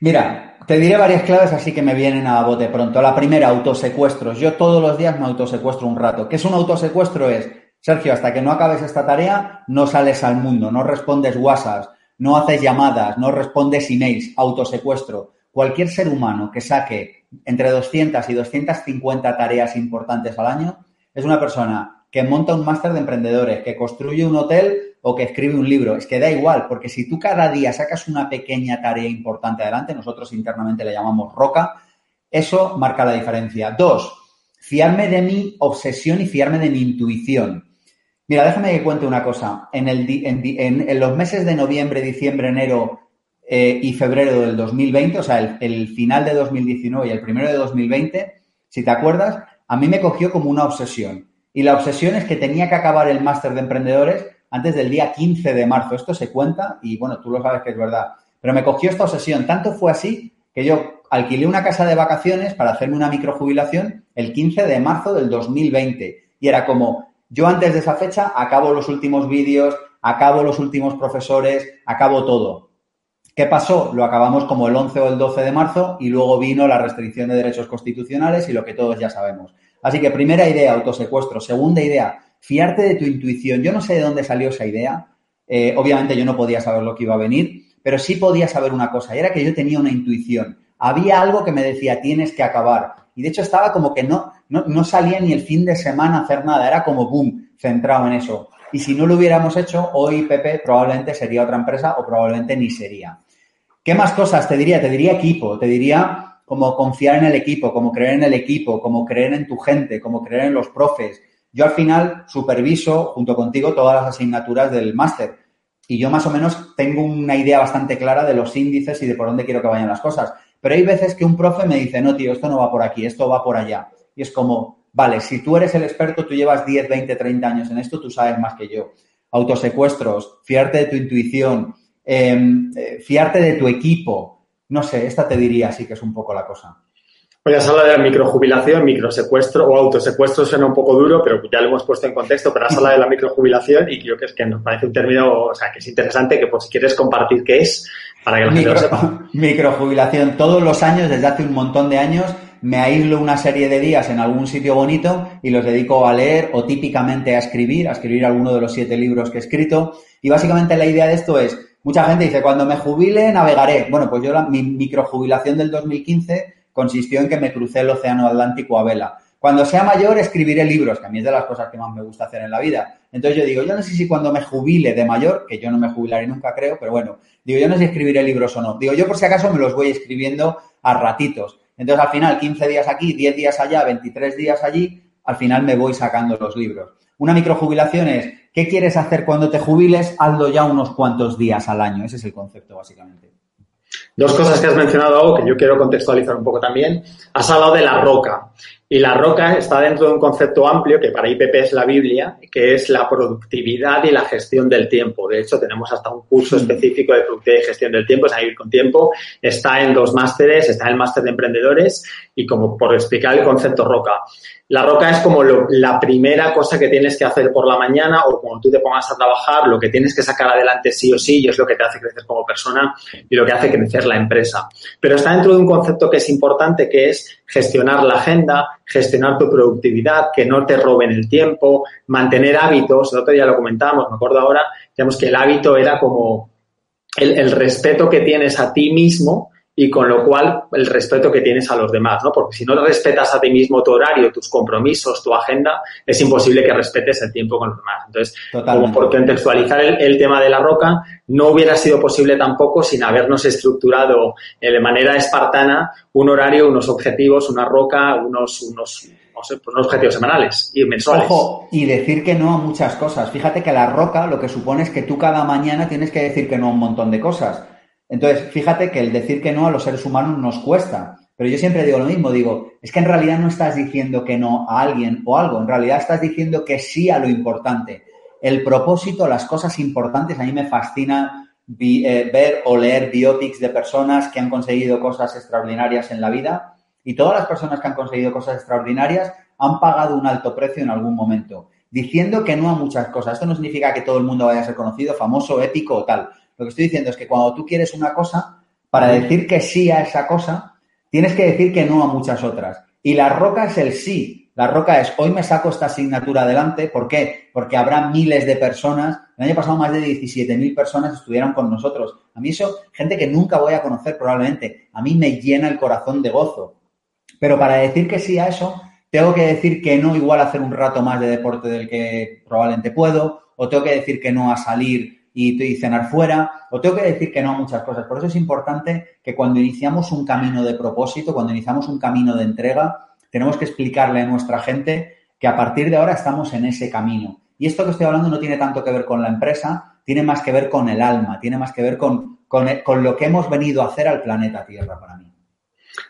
Mira, te diré varias claves así que me vienen a bote pronto. La primera, autosecuestros. Yo todos los días me autosecuestro un rato. ¿Qué es un autosecuestro? Es, Sergio, hasta que no acabes esta tarea, no sales al mundo, no respondes WhatsApp, no haces llamadas, no respondes emails, autosecuestro. Cualquier ser humano que saque entre 200 y 250 tareas importantes al año es una persona que monta un máster de emprendedores, que construye un hotel o que escribe un libro. Es que da igual, porque si tú cada día sacas una pequeña tarea importante adelante, nosotros internamente le llamamos roca, eso marca la diferencia. Dos, fiarme de mi obsesión y fiarme de mi intuición. Mira, déjame que cuente una cosa. En, los meses de noviembre, diciembre, enero eh, y febrero del 2020, o sea, el final de 2019 y el primero de 2020, si te acuerdas, a mí me cogió como una obsesión. Y la obsesión es que tenía que acabar el máster de emprendedores antes del día 15 de marzo. Esto se cuenta y bueno, tú lo sabes que es verdad. Pero me cogió esta obsesión. Tanto fue así que yo alquilé una casa de vacaciones para hacerme una microjubilación el 15 de marzo del 2020. Y era como, yo antes de esa fecha acabo los últimos vídeos, acabo los últimos profesores, acabo todo. ¿Qué pasó? Lo acabamos como el 11 o el 12 de marzo y luego vino la restricción de derechos constitucionales y lo que todos ya sabemos. Así que primera idea, autosecuestro. Segunda idea, fiarte de tu intuición. Yo no sé de dónde salió esa idea. Eh, obviamente yo no podía saber lo que iba a venir, pero sí podía saber una cosa, y era que yo tenía una intuición. Había algo que me decía, tienes que acabar. Y de hecho estaba como que no, no, no salía ni el fin de semana a hacer nada, era como boom, centrado en eso. Y si no lo hubiéramos hecho, hoy Pepe probablemente sería otra empresa o probablemente ni sería. ¿Qué más cosas te diría? Te diría equipo, te diría como confiar en el equipo, como creer en el equipo, como creer en tu gente, como creer en los profes. Yo al final superviso junto contigo todas las asignaturas del máster y yo más o menos tengo una idea bastante clara de los índices y de por dónde quiero que vayan las cosas. Pero hay veces que un profe me dice, no, tío, esto no va por aquí, esto va por allá. Y es como, vale, si tú eres el experto, tú llevas 10, 20, 30 años en esto, tú sabes más que yo. Autosecuestros, fiarte de tu intuición, em, eh, fiarte de tu equipo. No sé, esta te diría así que es un poco la cosa. Pues ya se habla de la microjubilación, microsecuestro o autosecuestro suena un poco duro, pero ya lo hemos puesto en contexto, pero has hablado de la microjubilación y creo que es que nos parece un término, o sea, que es interesante, que pues si quieres compartir qué es, para que la gente lo sepa. Microjubilación. Todos los años, desde hace un montón de años, me aíslo una serie de días en algún sitio bonito y los dedico a leer o típicamente a escribir, a escribir alguno de los siete libros que he escrito. Y básicamente la idea de esto es, mucha gente dice, cuando me jubile, navegaré. Bueno, pues yo la, mi microjubilación del 2015 consistió en que me crucé el Océano Atlántico a vela. Cuando sea mayor escribiré libros, que a mí es de las cosas que más me gusta hacer en la vida. Entonces yo digo, yo no sé si cuando me jubile de mayor, que yo no me jubilaré nunca creo, pero bueno, digo, yo no sé si escribiré libros o no. Digo, yo por si acaso me los voy escribiendo a ratitos. Entonces al final, 15 días aquí, 10 días allá, 23 días allí, al final me voy sacando los libros. Una microjubilación es, ¿qué quieres hacer cuando te jubiles? Hazlo ya unos cuantos días al año. Ese es el concepto, básicamente. Dos cosas que has mencionado, algo que yo quiero contextualizar un poco también. Has hablado de la roca. Y la roca está dentro de un concepto amplio que para IPP es la Biblia, que es la productividad y la gestión del tiempo. De hecho, tenemos hasta un curso específico de productividad y gestión del tiempo, es a ir con tiempo. Está en dos másteres, está en el máster de emprendedores y como por explicar el concepto roca. La roca es como la primera cosa que tienes que hacer por la mañana o cuando tú te pongas a trabajar, lo que tienes que sacar adelante sí o sí y es lo que te hace crecer como persona y lo que hace crecer la empresa. Pero está dentro de un concepto que es importante, que es gestionar la agenda, gestionar tu productividad, que no te roben el tiempo, mantener hábitos. El otro día lo comentábamos, me acuerdo ahora, digamos que el hábito era como el, el respeto que tienes a ti mismo y con lo cual el respeto que tienes a los demás, ¿no? Porque si no respetas a ti mismo tu horario, tus compromisos, tu agenda, es imposible que respetes el tiempo con los demás. Entonces, como por contextualizar el, tema de la roca, no hubiera sido posible tampoco sin habernos estructurado eh, de manera espartana un horario, unos objetivos, una roca, unos, unos no sé, pues unos objetivos semanales y mensuales. Ojo, y decir que no a muchas cosas. Fíjate que la roca lo que supone es que tú cada mañana tienes que decir que no a un montón de cosas. Entonces, fíjate que el decir que no a los seres humanos nos cuesta. Pero yo siempre digo lo mismo, digo, es que en realidad no estás diciendo que no a alguien o algo, en realidad estás diciendo que sí a lo importante. El propósito, las cosas importantes, a mí me fascina eh, ver o leer biopics de personas que han conseguido cosas extraordinarias en la vida y todas las personas que han conseguido cosas extraordinarias han pagado un alto precio en algún momento, diciendo que no a muchas cosas. Esto no significa que todo el mundo vaya a ser conocido, famoso, épico o tal. Lo que estoy diciendo es que cuando tú quieres una cosa, para decir que sí a esa cosa, tienes que decir que no a muchas otras. Y la roca es el sí. La roca es, hoy me saco esta asignatura adelante. ¿Por qué? Porque habrá miles de personas. El año pasado más de 17.000 personas estudiaron con nosotros. A mí eso, gente que nunca voy a conocer probablemente, a mí me llena el corazón de gozo. Pero para decir que sí a eso, tengo que decir que no igual a hacer un rato más de deporte del que probablemente puedo, o tengo que decir que no a salir y, cenar fuera, o tengo que decir que no a muchas cosas. Por eso es importante que cuando iniciamos un camino de propósito, cuando iniciamos un camino de entrega, tenemos que explicarle a nuestra gente que a partir de ahora estamos en ese camino. Y esto que estoy hablando no tiene tanto que ver con la empresa, tiene más que ver con el alma, tiene más que ver con, con, con lo que hemos venido a hacer al planeta Tierra para mí.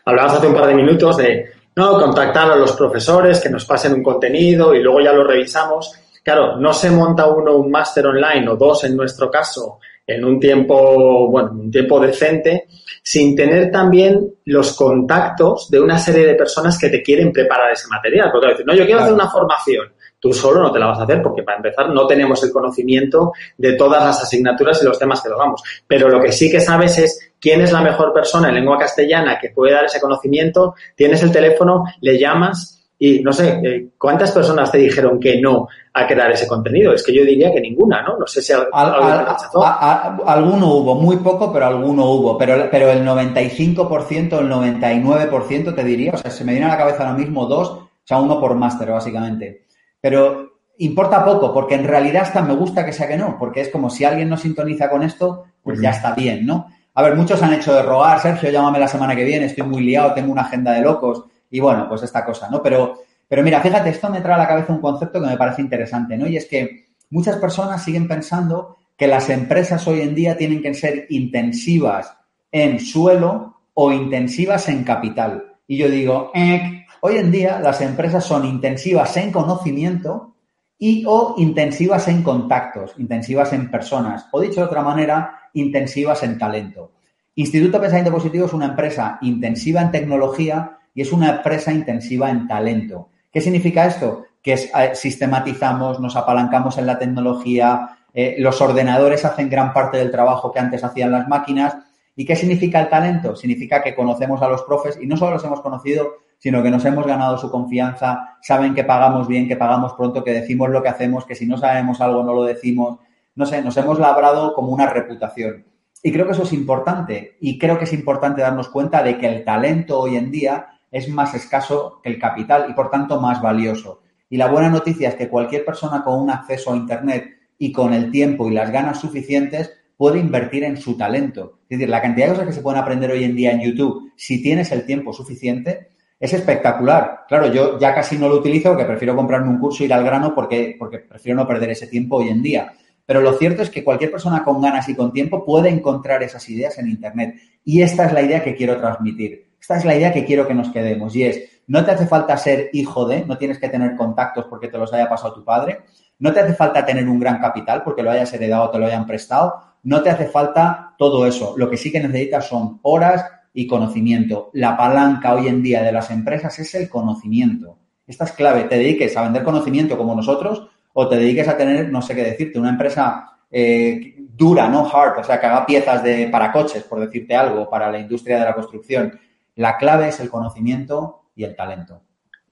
Hablabas hace un par de minutos de no contactar a los profesores que nos pasen un contenido y luego ya lo revisamos. Claro, no se monta uno un máster online o dos en nuestro caso en un tiempo, bueno, un tiempo decente, sin tener también los contactos de una serie de personas que te quieren preparar ese material. Porque decir, no, yo quiero hacer una formación. Tú solo no te la vas a hacer porque para empezar no tenemos el conocimiento de todas las asignaturas y los temas que tocamos. Pero lo que sí que sabes es quién es la mejor persona en lengua castellana que puede dar ese conocimiento, tienes el teléfono, le llamas y no sé, eh, ¿cuántas personas te dijeron que no a crear ese contenido? Es que yo diría que ninguna, ¿no? No sé si alguno hubo, muy poco, pero alguno hubo. Pero, pero el 95%, el 99% te diría, o sea, se me viene a la cabeza ahora mismo dos, o sea, uno por máster, básicamente. Pero importa poco, porque en realidad hasta me gusta que sea que no, porque es como si alguien no sintoniza con esto, pues ya está bien, ¿no? A ver, muchos han hecho de rogar, Sergio, llámame la semana que viene, estoy muy liado, tengo una agenda de locos, y bueno, pues esta cosa, ¿no? Pero, pero mira, fíjate, esto me trae a la cabeza un concepto que me parece interesante, ¿no? Y es que muchas personas siguen pensando que las empresas hoy en día tienen que ser intensivas en suelo o intensivas en capital. Y yo digo, eh, hoy en día las empresas son intensivas en conocimiento y o intensivas en contactos, intensivas en personas, o dicho de otra manera, intensivas en talento. Instituto Pensamiento Positivo es una empresa intensiva en tecnología y es una empresa intensiva en talento. ¿Qué significa esto? Que eh, sistematizamos, nos apalancamos en la tecnología, eh, los ordenadores hacen gran parte del trabajo que antes hacían las máquinas. ¿Y qué significa el talento? Significa que conocemos a los profes y no solo los hemos conocido, sino que nos hemos ganado su confianza, saben que pagamos bien, que pagamos pronto, que decimos lo que hacemos, que si no sabemos algo no lo decimos. No sé, nos hemos labrado como una reputación. Y creo que eso es importante. Y creo que es importante darnos cuenta de que el talento hoy en día es más escaso que el capital y por tanto más valioso. Y la buena noticia es que cualquier persona con un acceso a Internet y con el tiempo y las ganas suficientes puede invertir en su talento. Es decir, la cantidad de cosas que se pueden aprender hoy en día en YouTube, si tienes el tiempo suficiente, es espectacular. Claro, yo ya casi no lo utilizo porque prefiero comprarme un curso e ir al grano porque, porque prefiero no perder ese tiempo hoy en día. Pero lo cierto es que cualquier persona con ganas y con tiempo puede encontrar esas ideas en Internet. Y esta es la idea que quiero transmitir. Esta es la idea que quiero que nos quedemos. Y es, no te hace falta ser hijo de, no tienes que tener contactos porque te los haya pasado tu padre. No te hace falta tener un gran capital porque lo hayas heredado o te lo hayan prestado. No te hace falta todo eso. Lo que sí que necesitas son horas y conocimiento. La palanca hoy en día de las empresas es el conocimiento. Esta es clave. Te dediques a vender conocimiento como nosotros o te dediques a tener, no sé qué decirte, una empresa eh, dura, no hard, o sea, que haga piezas de, para coches, por decirte algo, para la industria de la construcción. La clave es el conocimiento y el talento.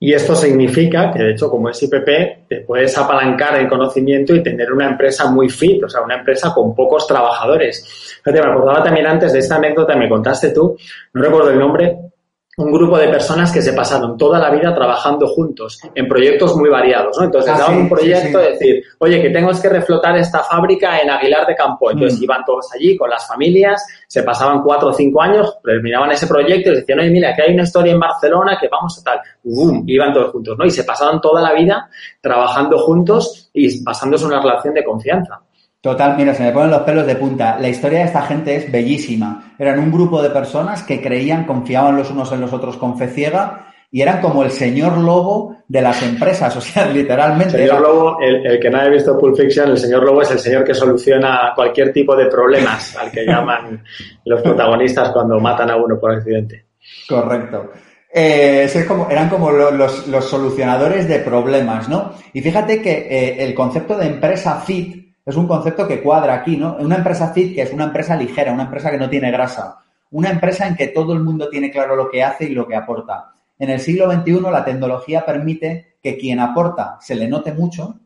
Y esto significa que, de hecho, como es IPP, te puedes apalancar en conocimiento y tener una empresa muy fit, o sea, una empresa con pocos trabajadores. Fíjate, me acordaba también antes de esta anécdota, me contaste tú, no recuerdo el nombre, un grupo de personas que se pasaron toda la vida trabajando juntos en proyectos muy variados, ¿no? Entonces, ah, un proyecto de decir, oye, que tengo que reflotar esta fábrica en Aguilar de Campo. Entonces, mm. iban todos allí con las familias, se pasaban cuatro o cinco años, terminaban ese proyecto y decían, oye, mira, que hay una historia en Barcelona que vamos a tal. ¡Bum! Iban todos juntos, ¿no? Y se pasaban toda la vida trabajando juntos y basándose en una relación de confianza. Total, mira, se me ponen los pelos de punta. La historia de esta gente es bellísima. Eran un grupo de personas que creían, confiaban los unos en los otros con fe ciega y eran como el señor lobo de las empresas, o sea, literalmente. El señor lobo, el, que no haya visto Pulp Fiction, el señor lobo es el señor que soluciona cualquier tipo de problemas al que llaman los protagonistas cuando matan a uno por accidente. Correcto. Eh, como, eran como los, los, solucionadores de problemas, ¿no? Y fíjate que eh, el concepto de empresa fit es un concepto que cuadra aquí, ¿no? Una empresa fit que es una empresa ligera, una empresa que no tiene grasa, una empresa en que todo el mundo tiene claro lo que hace y lo que aporta. En el siglo XXI la tecnología permite que quien aporta se le note mucho,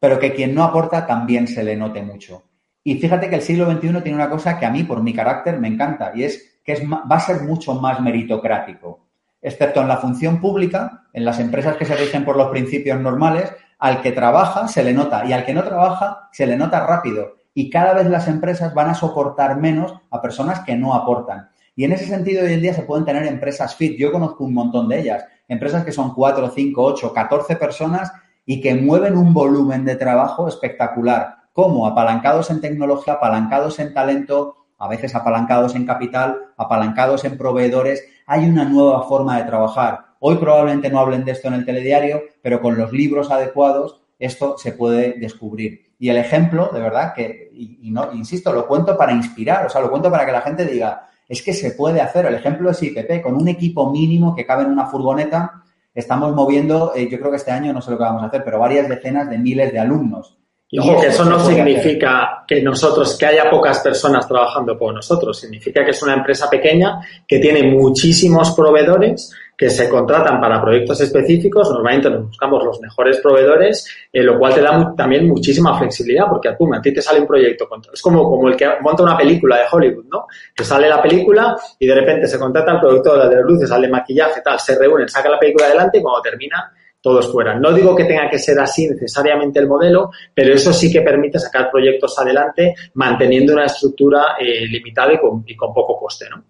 pero que quien no aporta también se le note mucho. Y fíjate que el siglo XXI tiene una cosa que a mí, por mi carácter, me encanta, y es que es, va a ser mucho más meritocrático, excepto en la función pública, en las empresas que se rigen por los principios normales, al que trabaja se le nota y al que no trabaja se le nota rápido. Y cada vez las empresas van a soportar menos a personas que no aportan. Y en ese sentido, hoy en día se pueden tener empresas fit. Yo conozco un montón de ellas. Empresas que son 4, 5, 8, 14 personas y que mueven un volumen de trabajo espectacular. como Apalancados en tecnología, apalancados en talento, a veces apalancados en capital, apalancados en proveedores. Hay una nueva forma de trabajar. Hoy probablemente no hablen de esto en el telediario, pero con los libros adecuados esto se puede descubrir. Y el ejemplo, de verdad, que, y, no, insisto, lo cuento para inspirar, o sea, lo cuento para que la gente diga, es que se puede hacer. El ejemplo es IPP, con un equipo mínimo que cabe en una furgoneta, estamos moviendo, eh, yo creo que este año no sé lo que vamos a hacer, pero varias decenas de miles de alumnos. Y ojo, que eso no significa que nosotros, que haya pocas personas trabajando con nosotros, significa que es una empresa pequeña que tiene muchísimos proveedores que se contratan para proyectos específicos, normalmente nos buscamos los mejores proveedores, eh, lo cual te da también muchísima flexibilidad, porque a ti te sale un proyecto, es como, como el que monta una película de Hollywood, ¿no? Que sale la película y de repente se contrata el productor de luces, sale maquillaje, tal, se reúnen, saca la película adelante y cuando termina todos fuera. No digo que tenga que ser así necesariamente el modelo, pero eso sí que permite sacar proyectos adelante manteniendo una estructura eh, limitada y con, y con poco coste, ¿no?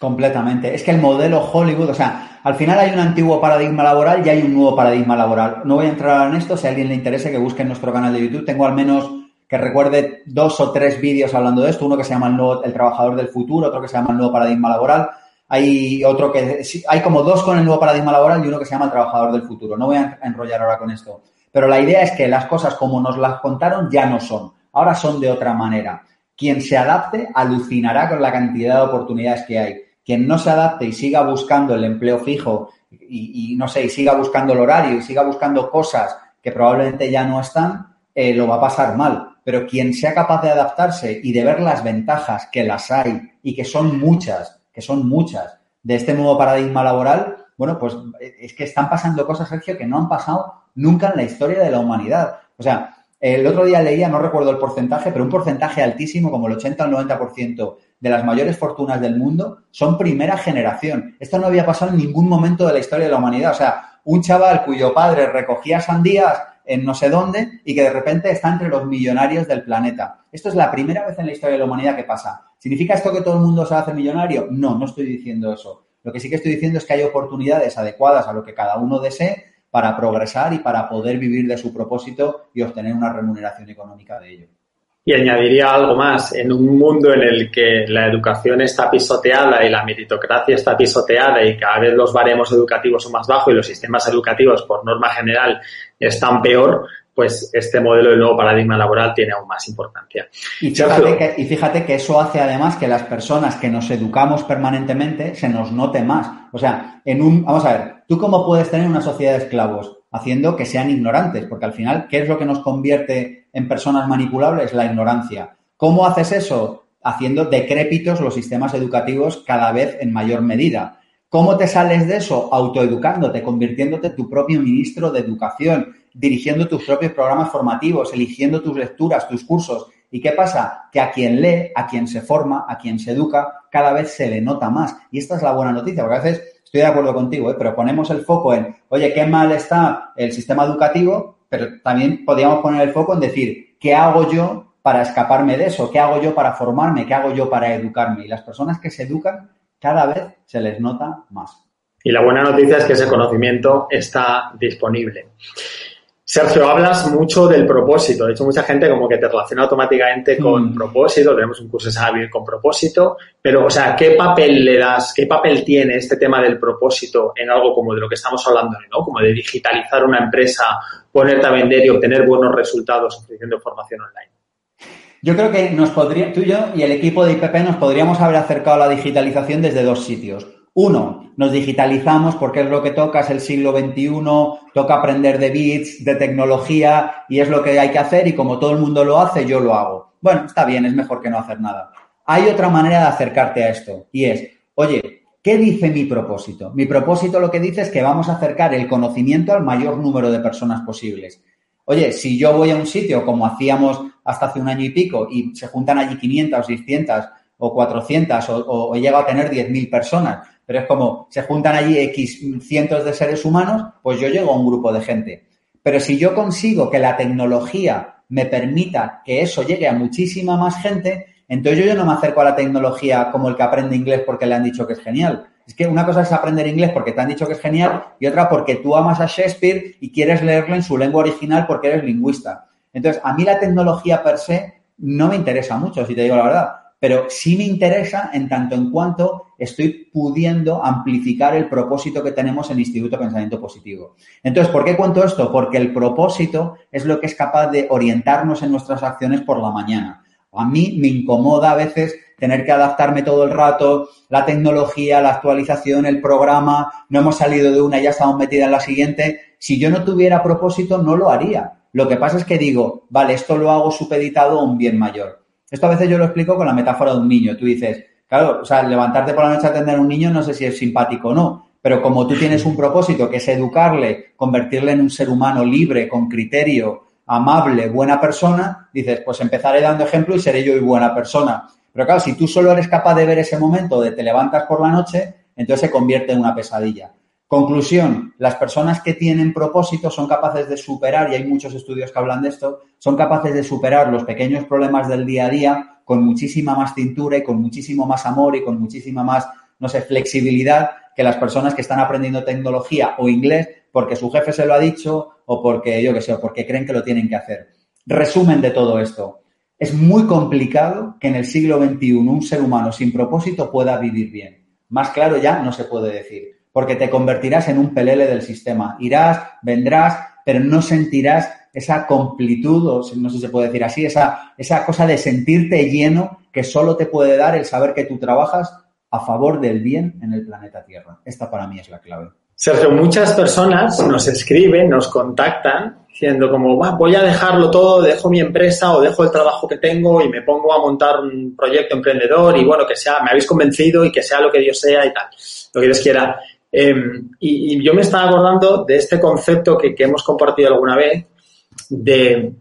Completamente. Es que el modelo Hollywood, o sea, al final hay un antiguo paradigma laboral y hay un nuevo paradigma laboral. No voy a entrar en esto, si a alguien le interesa que busque en nuestro canal de YouTube. Tengo al menos que recuerde dos o tres vídeos hablando de esto. Uno que se llama el, nuevo, el trabajador del futuro, otro que se llama el nuevo paradigma laboral. Hay otro que, hay como dos con el nuevo paradigma laboral y uno que se llama el trabajador del futuro. No voy a enrollar ahora con esto. Pero la idea es que las cosas como nos las contaron ya no son. Ahora son de otra manera. Quien se adapte alucinará con la cantidad de oportunidades que hay quien no se adapte y siga buscando el empleo fijo y, no sé, y siga buscando el horario y siga buscando cosas que probablemente ya no están, eh, lo va a pasar mal. Pero quien sea capaz de adaptarse y de ver las ventajas que las hay y que son muchas, que son muchas, de este nuevo paradigma laboral, bueno, pues eh, es que están pasando cosas, Sergio, que no han pasado nunca en la historia de la humanidad. O sea, el otro día leía, no recuerdo el porcentaje, pero un porcentaje altísimo, como el 80 al 90% de las mayores fortunas del mundo son primera generación. Esto no había pasado en ningún momento de la historia de la humanidad. O sea, un chaval cuyo padre recogía sandías en no sé dónde y que de repente está entre los millonarios del planeta. Esto es la primera vez en la historia de la humanidad que pasa. ¿Significa esto que todo el mundo se hacer millonario? No, no estoy diciendo eso. Lo que sí que estoy diciendo es que hay oportunidades adecuadas a lo que cada uno desee para progresar y para poder vivir de su propósito y obtener una remuneración económica de ello. Y añadiría algo más, en un mundo en el que la educación está pisoteada y la meritocracia está pisoteada y cada vez los baremos educativos son más bajos y los sistemas educativos, por norma general, están peor, pues este modelo del nuevo paradigma laboral tiene aún más importancia. Y fíjate, que, y fíjate que eso hace además que las personas que nos educamos permanentemente se nos note más. O sea, en un, vamos a ver, ¿tú cómo puedes tener una sociedad de esclavos? Haciendo que sean ignorantes, porque al final, ¿qué es lo que nos convierte en personas manipulables? La ignorancia. ¿Cómo haces eso? Haciendo decrépitos los sistemas educativos cada vez en mayor medida. ¿Cómo te sales de eso? Autoeducándote, convirtiéndote tu propio ministro de educación, dirigiendo tus propios programas formativos, eligiendo tus lecturas, tus cursos. ¿Y qué pasa? Que a quien lee, a quien se forma, a quien se educa, cada vez se le nota más. Y esta es la buena noticia, porque a veces estoy de acuerdo contigo, ¿eh? pero ponemos el foco en, oye, qué mal está el sistema educativo, pero también podríamos poner el foco en decir, ¿qué hago yo para escaparme de eso? ¿Qué hago yo para formarme? ¿Qué hago yo para educarme? Y las personas que se educan cada vez se les nota más. Y la buena noticia es que ese conocimiento está disponible. Sergio, hablas mucho del propósito. De hecho, mucha gente como que te relaciona automáticamente con mm. propósito. Tenemos un curso de Saber con propósito. Pero, o sea, ¿qué papel le das, qué papel tiene este tema del propósito en algo como de lo que estamos hablando, ¿no? Como de digitalizar una empresa, ponerte a vender y obtener buenos resultados ofreciendo formación online. Yo creo que nos podría, tú y yo y el equipo de IPP nos podríamos haber acercado a la digitalización desde dos sitios. Uno, nos digitalizamos porque es lo que toca, es el siglo XXI, toca aprender de bits, de tecnología y es lo que hay que hacer y como todo el mundo lo hace, yo lo hago. Bueno, está bien, es mejor que no hacer nada. Hay otra manera de acercarte a esto y es, oye, ¿qué dice mi propósito? Mi propósito lo que dice es que vamos a acercar el conocimiento al mayor número de personas posibles. Oye, si yo voy a un sitio como hacíamos hasta hace un año y pico y se juntan allí 500 o 600 o 400 o, o, llega a tener 10.000 personas, pero es como se juntan allí X cientos de seres humanos, pues yo llego a un grupo de gente. Pero si yo consigo que la tecnología me permita que eso llegue a muchísima más gente, entonces yo, no me acerco a la tecnología como el que aprende inglés porque le han dicho que es genial. Es que una cosa es aprender inglés porque te han dicho que es genial y otra porque tú amas a Shakespeare y quieres leerlo en su lengua original porque eres lingüista. Entonces, a mí la tecnología per se no me interesa mucho, si te digo la verdad pero sí me interesa en tanto en cuanto estoy pudiendo amplificar el propósito que tenemos en el Instituto Pensamiento Positivo. Entonces, ¿por qué cuento esto? Porque el propósito es lo que es capaz de orientarnos en nuestras acciones por la mañana. A mí me incomoda a veces tener que adaptarme todo el rato, la tecnología, la actualización, el programa, no hemos salido de una ya estamos metidas en la siguiente. Si yo no tuviera propósito, no lo haría. Lo que pasa es que digo, vale, esto lo hago supeditado a un bien mayor. Esto a veces yo lo explico con la metáfora de un niño. Tú dices, claro, o sea, levantarte por la noche a atender a un niño no sé si es simpático o no, pero como tú tienes un propósito que es educarle, convertirle en un ser humano libre, con criterio, amable, buena persona, dices, pues empezaré dando ejemplo y seré yo y buena persona. Pero claro, si tú solo eres capaz de ver ese momento de te levantas por la noche, entonces se convierte en una pesadilla. Conclusión, las personas que tienen propósito son capaces de superar, y hay muchos estudios que hablan de esto, son capaces de superar los pequeños problemas del día a día con muchísima más cintura y con muchísimo más amor y con muchísima más, no sé, flexibilidad que las personas que están aprendiendo tecnología o inglés porque su jefe se lo ha dicho o porque, yo qué sé, o porque creen que lo tienen que hacer. Resumen de todo esto. Es muy complicado que en el siglo XXI un ser humano sin propósito pueda vivir bien. Más claro ya no se puede decir porque te convertirás en un pelele del sistema. Irás, vendrás, pero no sentirás esa completud, o no sé si se puede decir así, esa, esa cosa de sentirte lleno que solo te puede dar el saber que tú trabajas a favor del bien en el planeta Tierra. Esta para mí es la clave. Sergio, muchas personas nos escriben, nos contactan diciendo como, voy a dejarlo todo, dejo mi empresa o dejo el trabajo que tengo y me pongo a montar un proyecto emprendedor y bueno, que sea, me habéis convencido y que sea lo que Dios sea y tal, lo que Dios quiera. Em, y, yo me estaba acordando de este concepto que, hemos compartido alguna vez de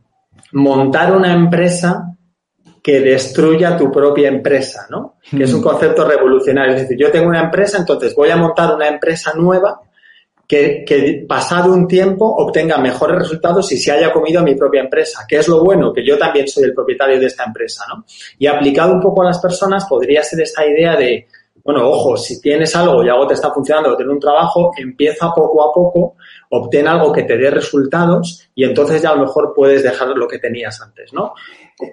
montar una empresa que destruya tu propia empresa, ¿no? Que es un concepto revolucionario. Es decir, yo tengo una empresa, entonces voy a montar una empresa nueva que, que, pasado un tiempo obtenga mejores resultados si se haya comido a mi propia empresa. ¿Qué es lo bueno? Que yo también soy el propietario de esta empresa, ¿no? Y aplicado un poco a las personas podría ser esta idea de, bueno, ojo, si tienes algo y algo te está funcionando, tienes un trabajo, empieza poco a poco, obtén algo que te dé resultados y entonces ya a lo mejor puedes dejar lo que tenías antes, ¿no?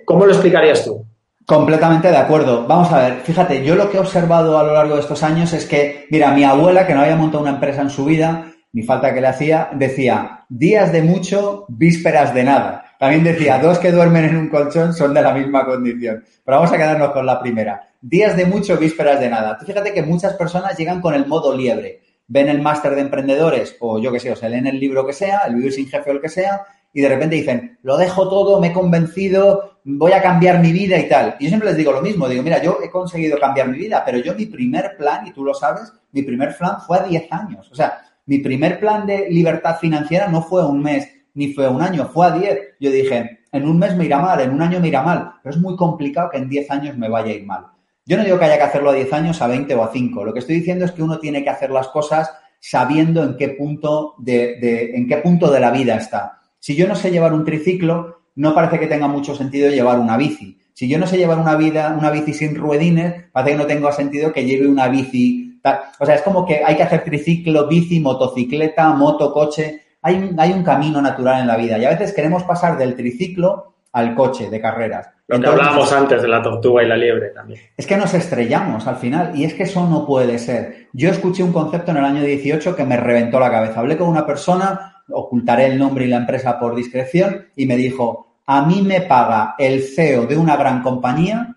¿Cómo lo explicarías tú? Completamente de acuerdo. Vamos a ver, fíjate, yo lo que he observado a lo largo de estos años es que, mira, mi abuela, que no había montado una empresa en su vida, ni falta que le hacía, decía, días de mucho, vísperas de nada. También decía, dos que duermen en un colchón son de la misma condición. Pero vamos a quedarnos con la primera días de mucho, vísperas de nada. Tú fíjate que muchas personas llegan con el modo liebre. Ven el máster de emprendedores o yo qué sé, o se leen el libro que sea, el vivir sin jefe o el que sea, y de repente dicen, lo dejo todo, me he convencido, voy a cambiar mi vida y tal. Y yo siempre les digo lo mismo, digo, mira, yo he conseguido cambiar mi vida, pero yo mi primer plan, y tú lo sabes, mi primer plan fue a 10 años. O sea, mi primer plan de libertad financiera no fue un mes ni fue un año, fue a 10. Yo dije, en un mes me irá mal, en un año me irá mal, pero es muy complicado que en 10 años me vaya a ir mal. Yo no digo que haya que hacerlo a 10 años, a 20 o a 5. Lo que estoy diciendo es que uno tiene que hacer las cosas sabiendo en qué punto de, en qué punto de la vida está. Si yo no sé llevar un triciclo, no parece que tenga mucho sentido llevar una bici. Si yo no sé llevar una, vida, una bici sin ruedines, parece que no tenga sentido que lleve una bici. O sea, es como que hay que hacer triciclo, bici, motocicleta, moto, coche. Hay, hay un camino natural en la vida y a veces queremos pasar del triciclo al coche de carreras. Lo que hablábamos antes de la tortuga y la liebre también. Es que nos estrellamos al final y es que eso no puede ser. Yo escuché un concepto en el año 18 que me reventó la cabeza. Hablé con una persona, ocultaré el nombre y la empresa por discreción, y me dijo, a mí me paga el CEO de una gran compañía,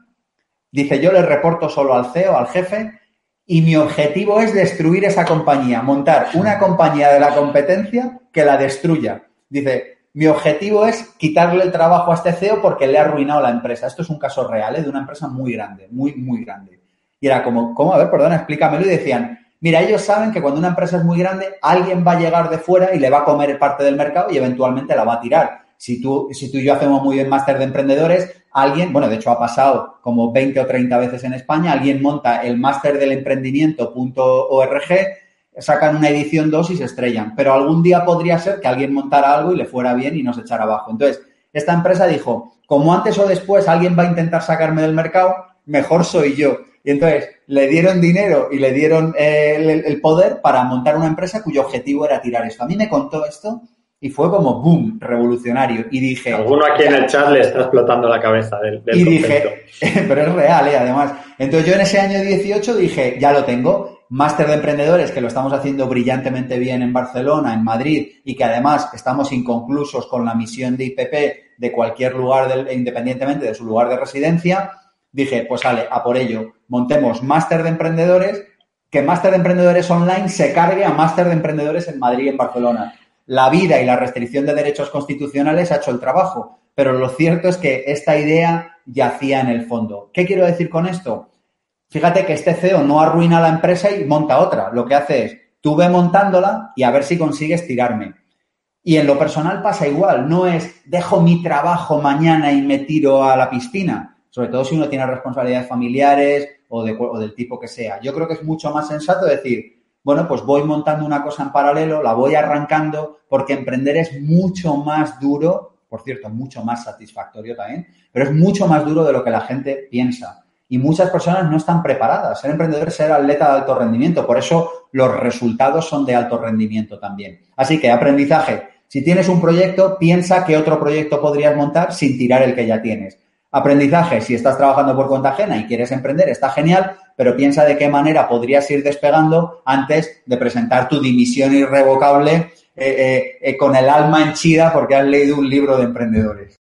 dice, yo le reporto solo al CEO, al jefe, y mi objetivo es destruir esa compañía, montar una compañía de la competencia que la destruya. Dice, mi objetivo es quitarle el trabajo a este CEO porque le ha arruinado la empresa. Esto es un caso real, ¿eh? de una empresa muy grande, muy, muy grande. Y era como, ¿cómo? A ver, perdona, explícamelo. Y decían, mira, ellos saben que cuando una empresa es muy grande, alguien va a llegar de fuera y le va a comer parte del mercado y eventualmente la va a tirar. Si tú, si tú y yo hacemos muy bien máster de emprendedores, alguien, bueno, de hecho ha pasado como 20 o 30 veces en España, alguien monta el máster del emprendimiento.org sacan una edición 2 y se estrellan. Pero algún día podría ser que alguien montara algo y le fuera bien y nos echara abajo. Entonces, esta empresa dijo, como antes o después alguien va a intentar sacarme del mercado, mejor soy yo. Y entonces le dieron dinero y le dieron eh, el, poder para montar una empresa cuyo objetivo era tirar esto. A mí me contó esto y fue como boom, revolucionario. Y dije. Alguno aquí en el chat le está explotando la cabeza del, del Y dije, pero es real, ¿eh? además. Entonces yo en ese año 18 dije, ya lo tengo máster de emprendedores que lo estamos haciendo brillantemente bien en Barcelona, en Madrid y que además estamos inconclusos con la misión de IPP de cualquier lugar, independientemente de su lugar de residencia, dije, pues sale, a por ello, montemos máster de emprendedores, que máster de emprendedores online se cargue a máster de emprendedores en Madrid y en Barcelona. La vida y la restricción de derechos constitucionales ha hecho el trabajo, pero lo cierto es que esta idea yacía en el fondo. ¿Qué quiero decir con esto? Fíjate que este CEO no arruina la empresa y monta otra. Lo que hace es, tú ve montándola y a ver si consigues tirarme. Y en lo personal pasa igual. No es, dejo mi trabajo mañana y me tiro a la piscina. Sobre todo si uno tiene responsabilidades familiares o, o del tipo que sea. Yo creo que es mucho más sensato decir, bueno, pues voy montando una cosa en paralelo, la voy arrancando, porque emprender es mucho más duro, por cierto, mucho más satisfactorio también, pero es mucho más duro de lo que la gente piensa. Y muchas personas no están preparadas. Ser emprendedor es ser atleta de alto rendimiento. Por eso los resultados son de alto rendimiento también. Así que aprendizaje. Si tienes un proyecto, piensa qué otro proyecto podrías montar sin tirar el que ya tienes. Aprendizaje, si estás trabajando por cuenta ajena y quieres emprender, está genial, pero piensa de qué manera podrías ir despegando antes de presentar tu dimisión irrevocable eh, eh, eh, con el alma henchida porque has leído un libro de emprendedores.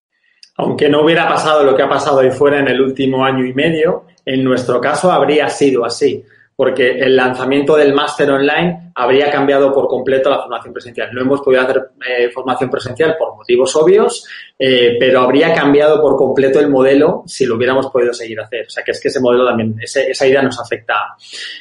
Aunque no hubiera pasado lo que ha pasado ahí fuera en el último año y medio, en nuestro caso habría sido así porque el lanzamiento del máster online habría cambiado por completo la formación presencial. No hemos podido hacer eh, formación presencial por motivos obvios, eh, pero habría cambiado por completo el modelo si lo hubiéramos podido seguir hacer. O sea, que es que ese modelo también, esa idea nos afecta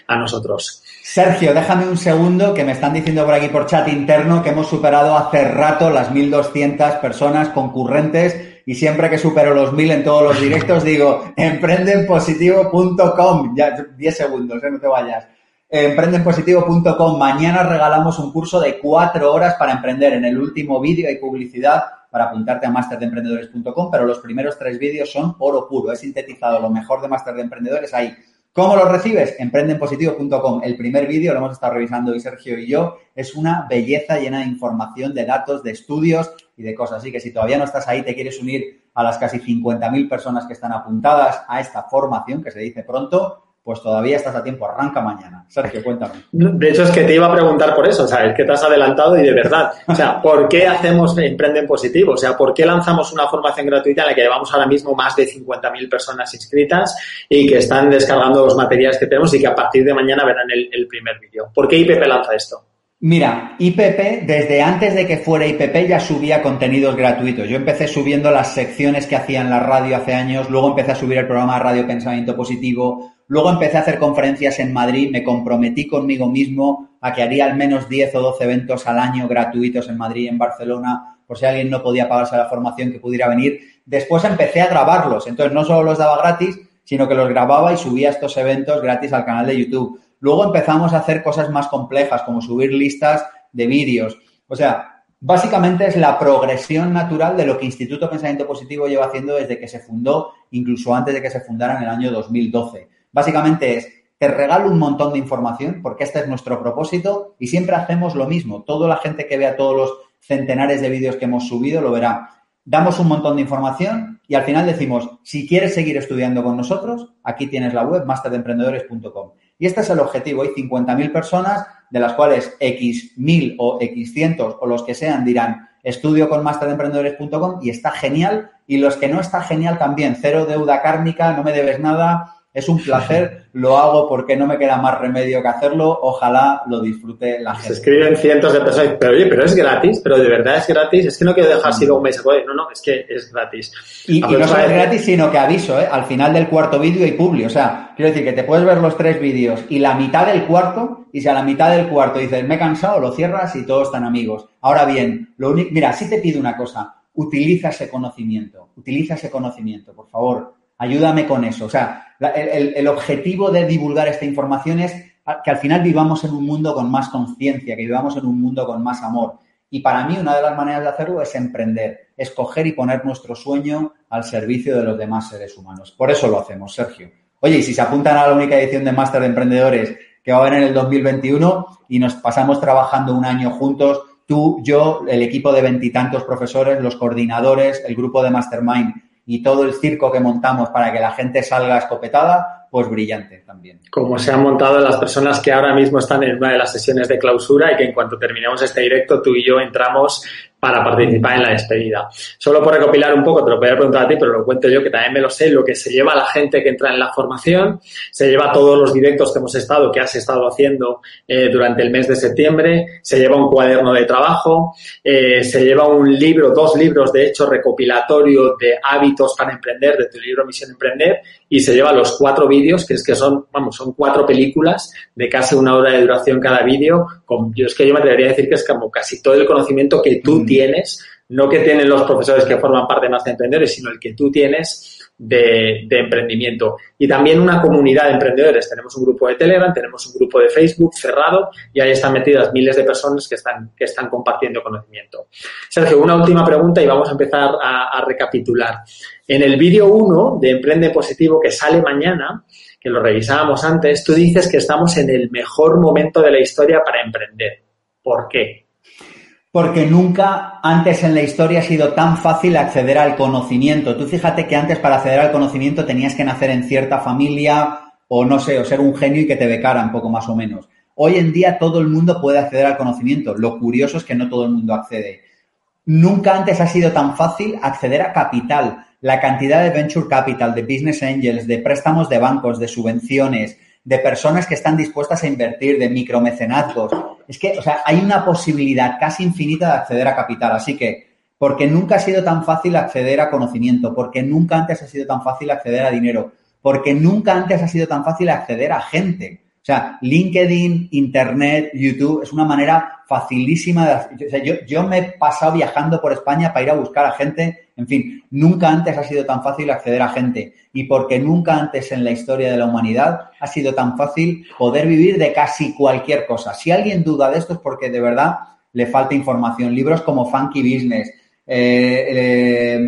a nosotros. Sergio, déjame un segundo que me están diciendo por aquí por chat interno que hemos superado hace rato las 1.200 personas concurrentes y siempre que supero los mil en todos los directos digo, emprendenpositivo.com, ya 10 segundos, ¿eh? no te vayas. Emprendenpositivo.com, mañana regalamos un curso de cuatro horas para emprender. En el último vídeo hay publicidad para apuntarte a masterdeemprendedores.com, pero los primeros tres vídeos son oro puro. He sintetizado lo mejor de Master de Emprendedores ahí. ¿Cómo lo recibes? Emprendenpositivo.com. El primer vídeo lo hemos estado revisando hoy Sergio y yo. Es una belleza llena de información, de datos, de estudios y de cosas. Así que si todavía no estás ahí, te quieres unir a las casi 50.000 personas que están apuntadas a esta formación, que se dice pronto, pues todavía estás a tiempo, arranca mañana. Sergio, cuéntame. De hecho, es que te iba a preguntar por eso, o sea, es que te has adelantado y de verdad, o sea, ¿por qué hacemos Emprende en Positivo? O sea, ¿por qué lanzamos una formación gratuita en la que llevamos ahora mismo más de 50.000 personas inscritas y que están descargando los materiales que tenemos y que a partir de mañana verán el, el primer vídeo? ¿Por qué IPP lanza esto? Mira, IPP, desde antes de que fuera IPP ya subía contenidos gratuitos. Yo empecé subiendo las secciones que hacía en la radio hace años, luego empecé a subir el programa Radio Pensamiento Positivo, Luego empecé a hacer conferencias en Madrid, me comprometí conmigo mismo a que haría al menos 10 o 12 eventos al año gratuitos en Madrid y en Barcelona, por si alguien no podía pagarse la formación que pudiera venir. Después empecé a grabarlos, entonces no solo los daba gratis, sino que los grababa y subía estos eventos gratis al canal de YouTube. Luego empezamos a hacer cosas más complejas, como subir listas de vídeos. O sea, básicamente es la progresión natural de lo que Instituto Pensamiento Positivo lleva haciendo desde que se fundó, incluso antes de que se fundara en el año 2012. Básicamente es, te regalo un montón de información porque este es nuestro propósito y siempre hacemos lo mismo. Toda la gente que vea todos los centenares de vídeos que hemos subido lo verá. Damos un montón de información y al final decimos, si quieres seguir estudiando con nosotros, aquí tienes la web masterdeemprendedores.com. Y este es el objetivo. Hay 50.000 personas, de las cuales X mil o X cientos o los que sean dirán, estudio con masterdeemprendedores.com y está genial. Y los que no está genial también, cero deuda kármica, no me debes nada, es un placer, lo hago porque no me queda más remedio que hacerlo. Ojalá lo disfrute la gente. Se escriben cientos de personas, pero oye, pero es gratis, pero de verdad es gratis. Es que no quiero dejar así un mes. No, no, es que es gratis. Y, no solo es gratis, sino que aviso, ¿eh? al final del cuarto vídeo y publi. O sea, quiero decir que te puedes ver los tres vídeos y la mitad del cuarto, y si a la mitad del cuarto dices, me he cansado, lo cierras y todos están amigos. Ahora bien, lo único, mira, sí te pido una cosa, utiliza ese conocimiento, utiliza ese conocimiento, por favor Ayúdame con eso. O sea, el, objetivo de divulgar esta información es que al final vivamos en un mundo con más conciencia, que vivamos en un mundo con más amor. Y para mí una de las maneras de hacerlo es emprender, escoger y poner nuestro sueño al servicio de los demás seres humanos. Por eso lo hacemos, Sergio. Oye, y si se apuntan a la única edición de Máster de Emprendedores que va a haber en el 2021 y nos pasamos trabajando un año juntos, tú, yo, el equipo de veintitantos profesores, los coordinadores, el grupo de Mastermind y todo el circo que montamos para que la gente salga escopetada, pues brillante también. Como se han montado las personas que ahora mismo están en una de las sesiones de clausura y que en cuanto terminemos este directo, tú y yo entramos para participar en la despedida. Solo por recopilar un poco, te lo podría preguntar a ti, pero lo cuento yo que también me lo sé, lo que se lleva la gente que entra en la formación, se lleva todos los directos que hemos estado, que has estado haciendo eh, durante el mes de septiembre, se lleva un cuaderno de trabajo, eh, se lleva un libro, dos libros de hecho recopilatorio de hábitos para emprender, de tu libro Misión Emprender, y se lleva los cuatro vídeos, que es que son, vamos, son cuatro películas de casi una hora de duración cada vídeo, con, yo es que yo me atrevería a decir que es como casi todo el conocimiento que tú tienes tienes, no que tienen los profesores que forman parte de Más de Emprendedores, sino el que tú tienes de, emprendimiento. Y también una comunidad de emprendedores. Tenemos un grupo de Telegram, tenemos un grupo de Facebook cerrado y ahí están metidas miles de personas que están, que están compartiendo conocimiento. Sergio, una última pregunta y vamos a empezar a, a recapitular. En el vídeo 1 de Emprende Positivo que sale mañana, que lo revisábamos antes, tú dices que estamos en el mejor momento de la historia para emprender. ¿Por qué? Porque nunca antes en la historia ha sido tan fácil acceder al conocimiento. Tú fíjate que antes para acceder al conocimiento tenías que nacer en cierta familia o no sé, o ser un genio y que te becaran poco más o menos. Hoy en día todo el mundo puede acceder al conocimiento. Lo curioso es que no todo el mundo accede. Nunca antes ha sido tan fácil acceder a capital. La cantidad de venture capital, de business angels, de préstamos de bancos, de subvenciones, de personas que están dispuestas a invertir, de micromecenazgos. Es que, o sea, hay una posibilidad casi infinita de acceder a capital. Así que, porque nunca ha sido tan fácil acceder a conocimiento, porque nunca antes ha sido tan fácil acceder a dinero, porque nunca antes ha sido tan fácil acceder a gente. O sea, LinkedIn, Internet, YouTube, es una manera facilísima de... O sea, yo, yo me he pasado viajando por España para ir a buscar a gente. En fin, nunca antes ha sido tan fácil acceder a gente. Y porque nunca antes en la historia de la humanidad ha sido tan fácil poder vivir de casi cualquier cosa. Si alguien duda de esto es porque de verdad le falta información. Libros como Funky Business, eh, eh,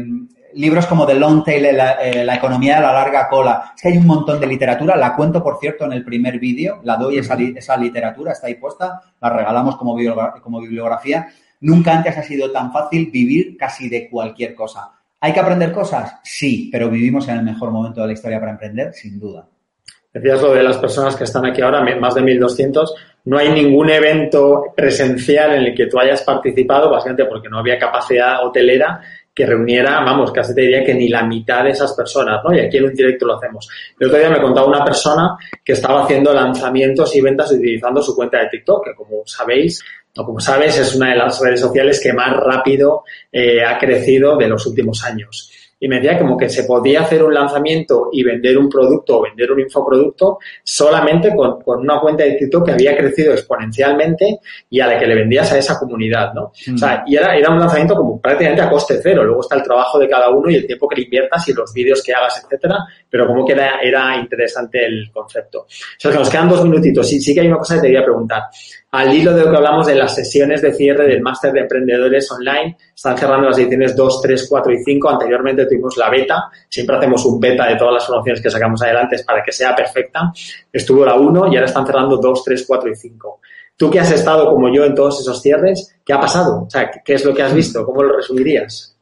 libros como The Long Tail, eh, la, economía de la larga cola. Es que hay un montón de literatura, la cuento, por cierto, en el primer vídeo, la doy esa, esa literatura, está ahí puesta, la regalamos como, como bibliografía. Nunca antes ha sido tan fácil vivir casi de cualquier cosa. ¿Hay que aprender cosas? Sí, pero vivimos en el mejor momento de la historia para emprender, sin duda. Decías lo de las personas que están aquí ahora, más de 1.200. No hay ningún evento presencial en el que tú hayas participado, básicamente porque no había capacidad hotelera que reuniera, vamos, casi te diría que ni la mitad de esas personas, ¿no? Y aquí en un directo lo hacemos. El otro día me contaba una persona que estaba haciendo lanzamientos y ventas utilizando su cuenta de TikTok, que como sabéis, o como sabes, es una de las redes sociales que más rápido eh, ha crecido de los últimos años y me decía como que se podía hacer un lanzamiento y vender un producto o vender un infoproducto solamente con, una cuenta de TikTok que había crecido exponencialmente y a la que le vendías a esa comunidad, ¿no? O sea, y era, era un lanzamiento como prácticamente a coste cero. Luego está el trabajo de cada uno y el tiempo que le inviertas y los vídeos que hagas, etcétera, pero como que era, era interesante el concepto. O sea, que nos quedan dos minutitos. Sí, sí que hay una cosa que te quería preguntar al hilo de lo que hablamos de las sesiones de cierre del máster de emprendedores online, están cerrando las ediciones 2, 3, 4 y 5. Anteriormente tuvimos la beta, siempre hacemos un beta de todas las formaciones que sacamos adelante para que sea perfecta. Estuvo la 1 y ahora están cerrando 2, 3, 4 y 5. Tú que has estado como yo en todos esos cierres, ¿qué ha pasado? O sea, ¿qué es lo que has visto? ¿Cómo lo resumirías?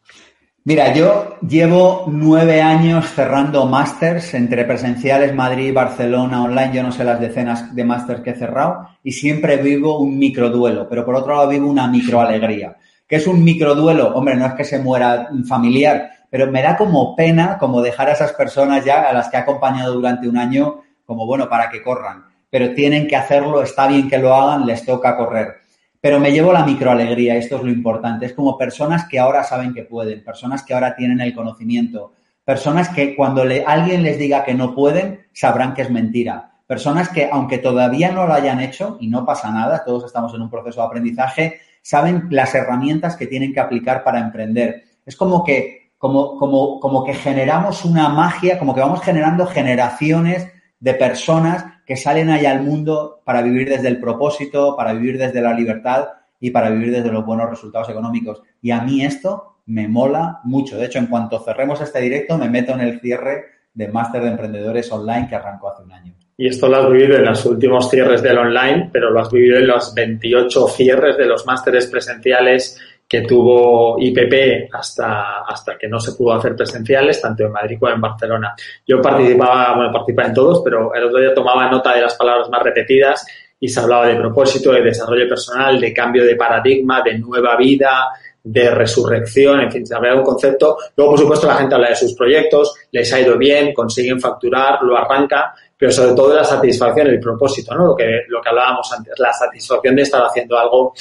Mira, yo llevo nueve años cerrando másters entre presenciales Madrid, Barcelona, online, yo no sé las decenas de másters que he cerrado y siempre vivo un microduelo, pero por otro lado vivo una microalegría. ¿Qué es un microduelo? Hombre, no es que se muera un familiar, pero me da como pena como dejar a esas personas ya a las que he acompañado durante un año como bueno para que corran, pero tienen que hacerlo, está bien que lo hagan, les toca correr pero me llevo la microalegría, esto es lo importante. Es como personas que ahora saben que pueden, personas que ahora tienen el conocimiento, personas que cuando alguien les diga que no pueden, sabrán que es mentira. Personas que, aunque todavía no lo hayan hecho, y no pasa nada, todos estamos en un proceso de aprendizaje, saben las herramientas que tienen que aplicar para emprender. Es como que, como, como, como que generamos una magia, como que vamos generando generaciones de personas que salen allá al mundo para vivir desde el propósito, para vivir desde la libertad y para vivir desde los buenos resultados económicos. Y a mí esto me mola mucho. De hecho, en cuanto cerremos este directo, me meto en el cierre de Máster de Emprendedores Online que arrancó hace un año. Y esto lo has vivido en los últimos cierres del online, pero lo has vivido en los 28 cierres de los másteres presenciales que tuvo IPP hasta, hasta que no se pudo hacer presenciales, tanto en Madrid como en Barcelona. Yo participaba, bueno, participaba en todos, pero el otro día tomaba nota de las palabras más repetidas y se hablaba de propósito, de desarrollo personal, de cambio de paradigma, de nueva vida, de resurrección, en fin, se habla de un concepto. Luego, por supuesto, la gente habla de sus proyectos, les ha ido bien, consiguen facturar, lo arranca, pero sobre todo la satisfacción, el propósito, ¿no? Lo que, lo que hablábamos antes, la satisfacción de estar haciendo algo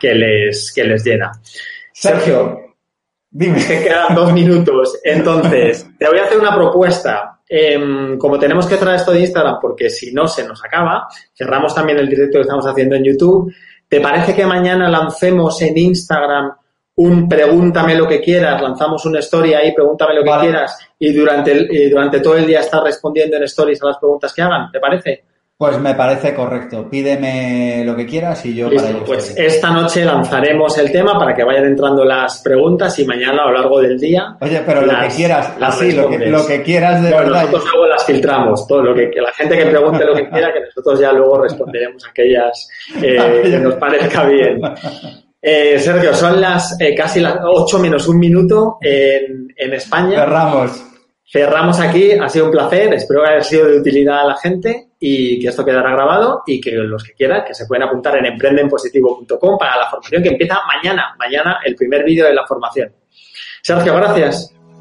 que les, que les llena. Sergio, dime. que quedan dos minutos. Entonces, te voy a hacer una propuesta. Em, como tenemos que traer esto de Instagram, porque si no se nos acaba, cerramos también el directo que estamos haciendo en YouTube. ¿Te parece que mañana lancemos en Instagram un pregúntame lo que quieras, lanzamos una story ahí, pregúntame lo que quieras y durante, el- y durante todo el día estar respondiendo en stories a las preguntas que hagan, ¿te parece? Pues me parece correcto. Pídeme lo que quieras y yo para Listo, ello pues estoy. esta noche lanzaremos el tema para que vayan entrando las preguntas y mañana a lo largo del día. Oye, pero lo que quieras, las así, lo que, respondes. lo que quieras de Bueno, verdad. nosotros luego las filtramos, todo lo que, que la gente que pregunte lo que quiera, que nosotros ya luego responderemos aquellas eh, que nos parezca bien. Eh, Sergio, son las eh, casi las 8 menos un minuto en, en España. Cerramos. Cerramos aquí, ha sido un placer, espero que haya sido de utilidad a la gente y que esto quedará grabado y que los que quieran, que se pueden apuntar en emprendenpositivo.com para la formación que empieza mañana, mañana el primer vídeo de la formación. Sergio, gracias.